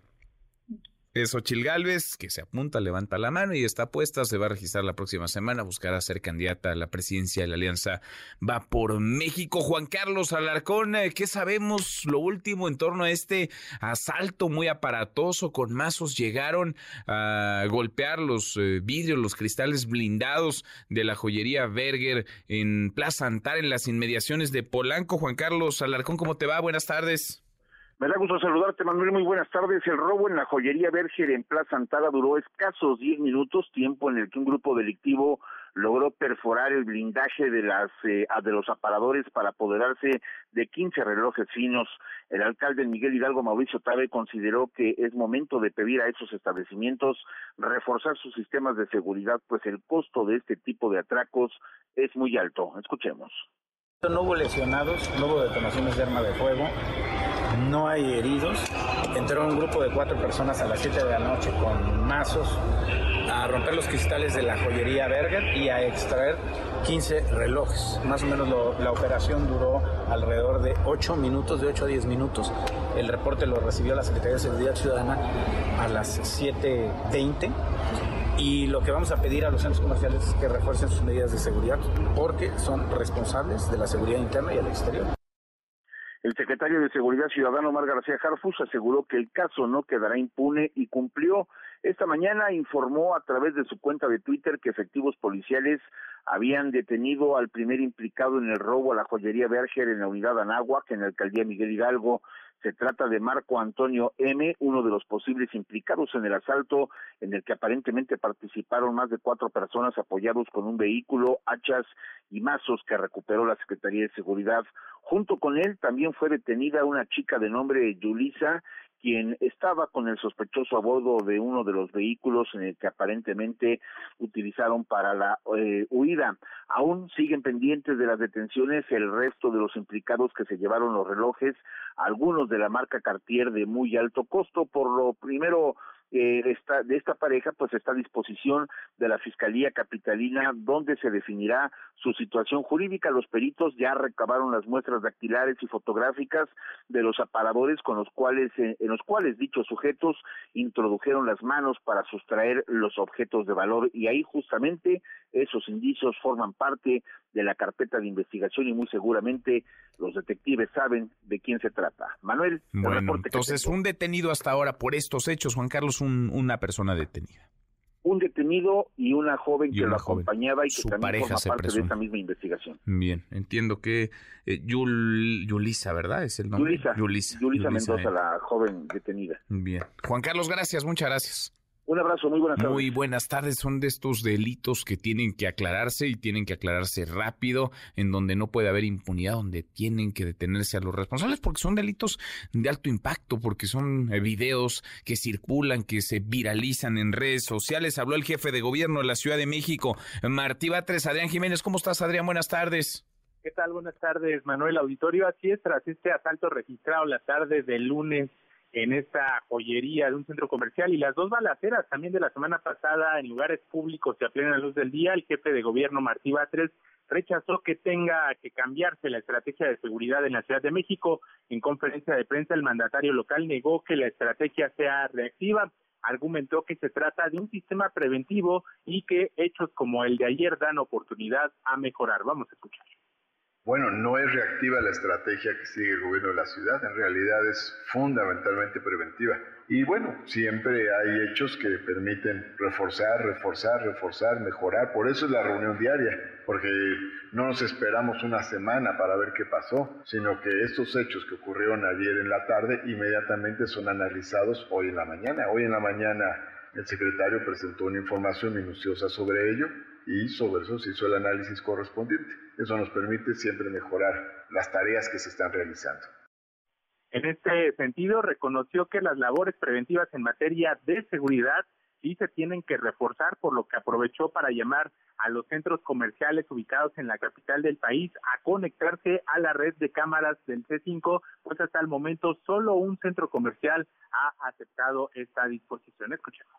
Speaker 2: es Ochil Galvez, que se apunta, levanta la mano y está puesta, se va a registrar la próxima semana, buscará ser candidata a la presidencia de la Alianza Va por México. Juan Carlos Alarcón, eh, ¿qué sabemos lo último en torno a este asalto muy aparatoso? Con mazos llegaron a golpear los eh, vidrios, los cristales blindados de la joyería Berger en Plaza Antar, en las inmediaciones de Polanco. Juan Carlos Alarcón, ¿cómo te va? Buenas tardes.
Speaker 32: Me da gusto saludarte, Manuel. Muy buenas tardes. El robo en la joyería Berger en Plaza Antara duró escasos 10 minutos, tiempo en el que un grupo delictivo logró perforar el blindaje de las eh, de los aparadores para apoderarse de 15 relojes finos. El alcalde Miguel Hidalgo Mauricio Tabe consideró que es momento de pedir a esos establecimientos reforzar sus sistemas de seguridad, pues el costo de este tipo de atracos es muy alto. Escuchemos.
Speaker 33: No hubo lesionados, no hubo detonaciones de arma de fuego, no hay heridos. Entró un grupo de cuatro personas a las 7 de la noche con mazos a romper los cristales de la joyería Berger y a extraer 15 relojes. Más o menos la operación duró alrededor de 8 minutos, de 8 a 10 minutos. El reporte lo recibió la Secretaría de Seguridad Ciudadana a las 7.20 y lo que vamos a pedir a los centros comerciales es que refuercen sus medidas de seguridad porque son responsables de la seguridad interna y al exterior.
Speaker 32: El secretario de Seguridad Ciudadano, Omar García Harfus, aseguró que el caso no quedará impune y cumplió. Esta mañana informó a través de su cuenta de Twitter que efectivos policiales habían detenido al primer implicado en el robo a la joyería Berger en la unidad Anáhuac, en la alcaldía Miguel Hidalgo. Se trata de Marco Antonio M., uno de los posibles implicados en el asalto, en el que aparentemente participaron más de cuatro personas apoyados con un vehículo, hachas y mazos que recuperó la Secretaría de Seguridad. Junto con él también fue detenida una chica de nombre Yulisa, quien estaba con el sospechoso a bordo de uno de los vehículos en el que aparentemente utilizaron para la eh, huida. Aún siguen pendientes de las detenciones el resto de los implicados que se llevaron los relojes, algunos de la marca Cartier de muy alto costo. Por lo primero, eh, esta, de esta pareja pues está a disposición de la Fiscalía Capitalina donde se definirá su situación jurídica. Los peritos ya recabaron las muestras dactilares y fotográficas de los aparadores con los cuales eh, en los cuales dichos sujetos introdujeron las manos para sustraer los objetos de valor y ahí justamente esos indicios forman parte de la carpeta de investigación y muy seguramente los detectives saben de quién se trata. Manuel,
Speaker 2: bueno, entonces un detenido hasta ahora por estos hechos, Juan Carlos, una persona detenida.
Speaker 32: Un detenido y una joven que lo acompañaba y que también forma parte de esta misma investigación.
Speaker 2: Bien, entiendo que eh, Yulisa, ¿verdad? Es el nombre.
Speaker 32: Yulisa. Yulisa, Mendoza, la joven detenida.
Speaker 2: Bien. Juan Carlos, gracias, muchas gracias.
Speaker 32: Un abrazo, muy buenas tardes.
Speaker 2: Muy buenas tardes. Son de estos delitos que tienen que aclararse y tienen que aclararse rápido, en donde no puede haber impunidad, donde tienen que detenerse a los responsables, porque son delitos de alto impacto, porque son eh, videos que circulan, que se viralizan en redes sociales. Habló el jefe de gobierno de la Ciudad de México, Martí Batres. Adrián Jiménez, ¿cómo estás, Adrián? Buenas tardes.
Speaker 34: ¿Qué tal? Buenas tardes, Manuel Auditorio. Así es, tras este asalto registrado la tarde del lunes en esta joyería de un centro comercial y las dos balaceras también de la semana pasada en lugares públicos y a plena luz del día, el jefe de gobierno Martí Batres rechazó que tenga que cambiarse la estrategia de seguridad en la Ciudad de México. En conferencia de prensa, el mandatario local negó que la estrategia sea reactiva. Argumentó que se trata de un sistema preventivo y que hechos como el de ayer dan oportunidad a mejorar. Vamos a escuchar.
Speaker 35: Bueno, no es reactiva la estrategia que sigue el gobierno de la ciudad, en realidad es fundamentalmente preventiva. Y bueno, siempre hay hechos que permiten reforzar, reforzar, reforzar, mejorar. Por eso es la reunión diaria, porque no nos esperamos una semana para ver qué pasó, sino que estos hechos que ocurrieron ayer en la tarde inmediatamente son analizados hoy en la mañana. Hoy en la mañana el secretario presentó una información minuciosa sobre ello y sobre eso se hizo el análisis correspondiente. Eso nos permite siempre mejorar las tareas que se están realizando.
Speaker 34: En este sentido, reconoció que las labores preventivas en materia de seguridad sí se tienen que reforzar, por lo que aprovechó para llamar a los centros comerciales ubicados en la capital del país a conectarse a la red de cámaras del C5, pues hasta el momento solo un centro comercial ha aceptado esta disposición. Escuchemos.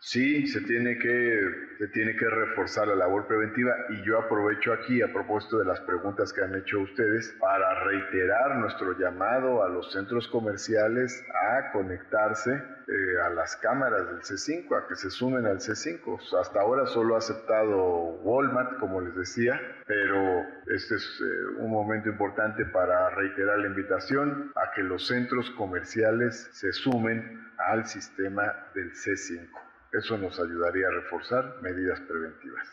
Speaker 35: Sí, se tiene que se tiene que reforzar la labor preventiva y yo aprovecho aquí a propósito de las preguntas que han hecho ustedes para reiterar nuestro llamado a los centros comerciales a conectarse eh, a las cámaras del C5, a que se sumen al C5. Hasta ahora solo ha aceptado Walmart, como les decía, pero este es eh, un momento importante para reiterar la invitación a que los centros comerciales se sumen al sistema del C5. Eso nos ayudaría a reforzar medidas preventivas.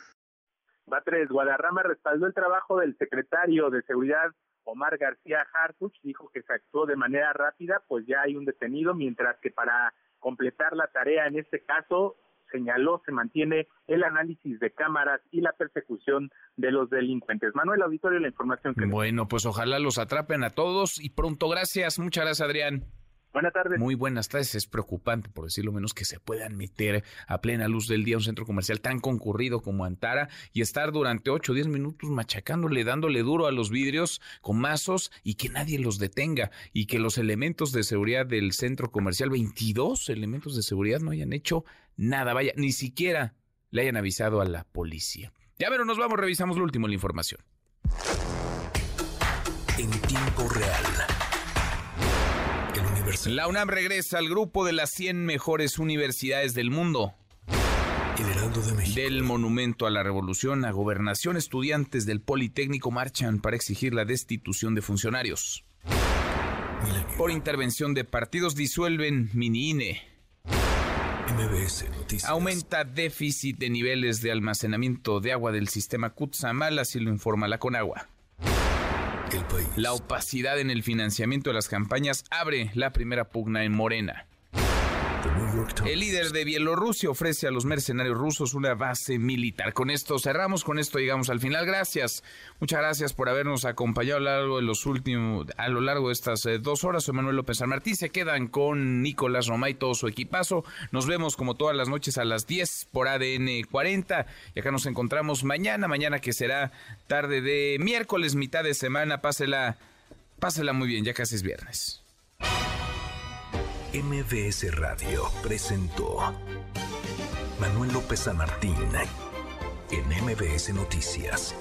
Speaker 34: Batres Guadarrama respaldó el trabajo del secretario de Seguridad Omar García Harfuch, dijo que se actuó de manera rápida, pues ya hay un detenido, mientras que para completar la tarea en este caso señaló se mantiene el análisis de cámaras y la persecución de los delincuentes. Manuel Auditorio, la información que...
Speaker 2: Bueno, pues ojalá los atrapen a todos y pronto. Gracias, muchas gracias Adrián.
Speaker 34: Buenas tardes.
Speaker 2: Muy buenas tardes. Es preocupante, por decirlo menos, que se puedan meter a plena luz del día a un centro comercial tan concurrido como Antara y estar durante 8 o 10 minutos machacándole, dándole duro a los vidrios con mazos y que nadie los detenga y que los elementos de seguridad del centro comercial, 22 elementos de seguridad, no hayan hecho nada. Vaya, ni siquiera le hayan avisado a la policía. Ya pero nos vamos, revisamos lo último, la información.
Speaker 1: En tiempo real.
Speaker 2: La UNAM regresa al grupo de las 100 mejores universidades del mundo. Del Monumento a la Revolución a Gobernación, estudiantes del Politécnico marchan para exigir la destitución de funcionarios. Por intervención de partidos disuelven mini INE. Aumenta déficit de niveles de almacenamiento de agua del sistema Kutsamal, así lo informa la Conagua. La opacidad en el financiamiento de las campañas abre la primera pugna en Morena. El líder de Bielorrusia ofrece a los mercenarios rusos una base militar. Con esto cerramos, con esto llegamos al final. Gracias, muchas gracias por habernos acompañado a lo largo de los últimos, a lo largo de estas eh, dos horas. Soy Manuel López San. Se quedan con Nicolás Romay y todo su equipazo. Nos vemos como todas las noches a las 10 por ADN 40. Y acá nos encontramos mañana, mañana que será tarde de miércoles, mitad de semana. Pásela, pásela muy bien, ya casi es viernes.
Speaker 1: MBS Radio presentó Manuel López San Martín en MBS Noticias.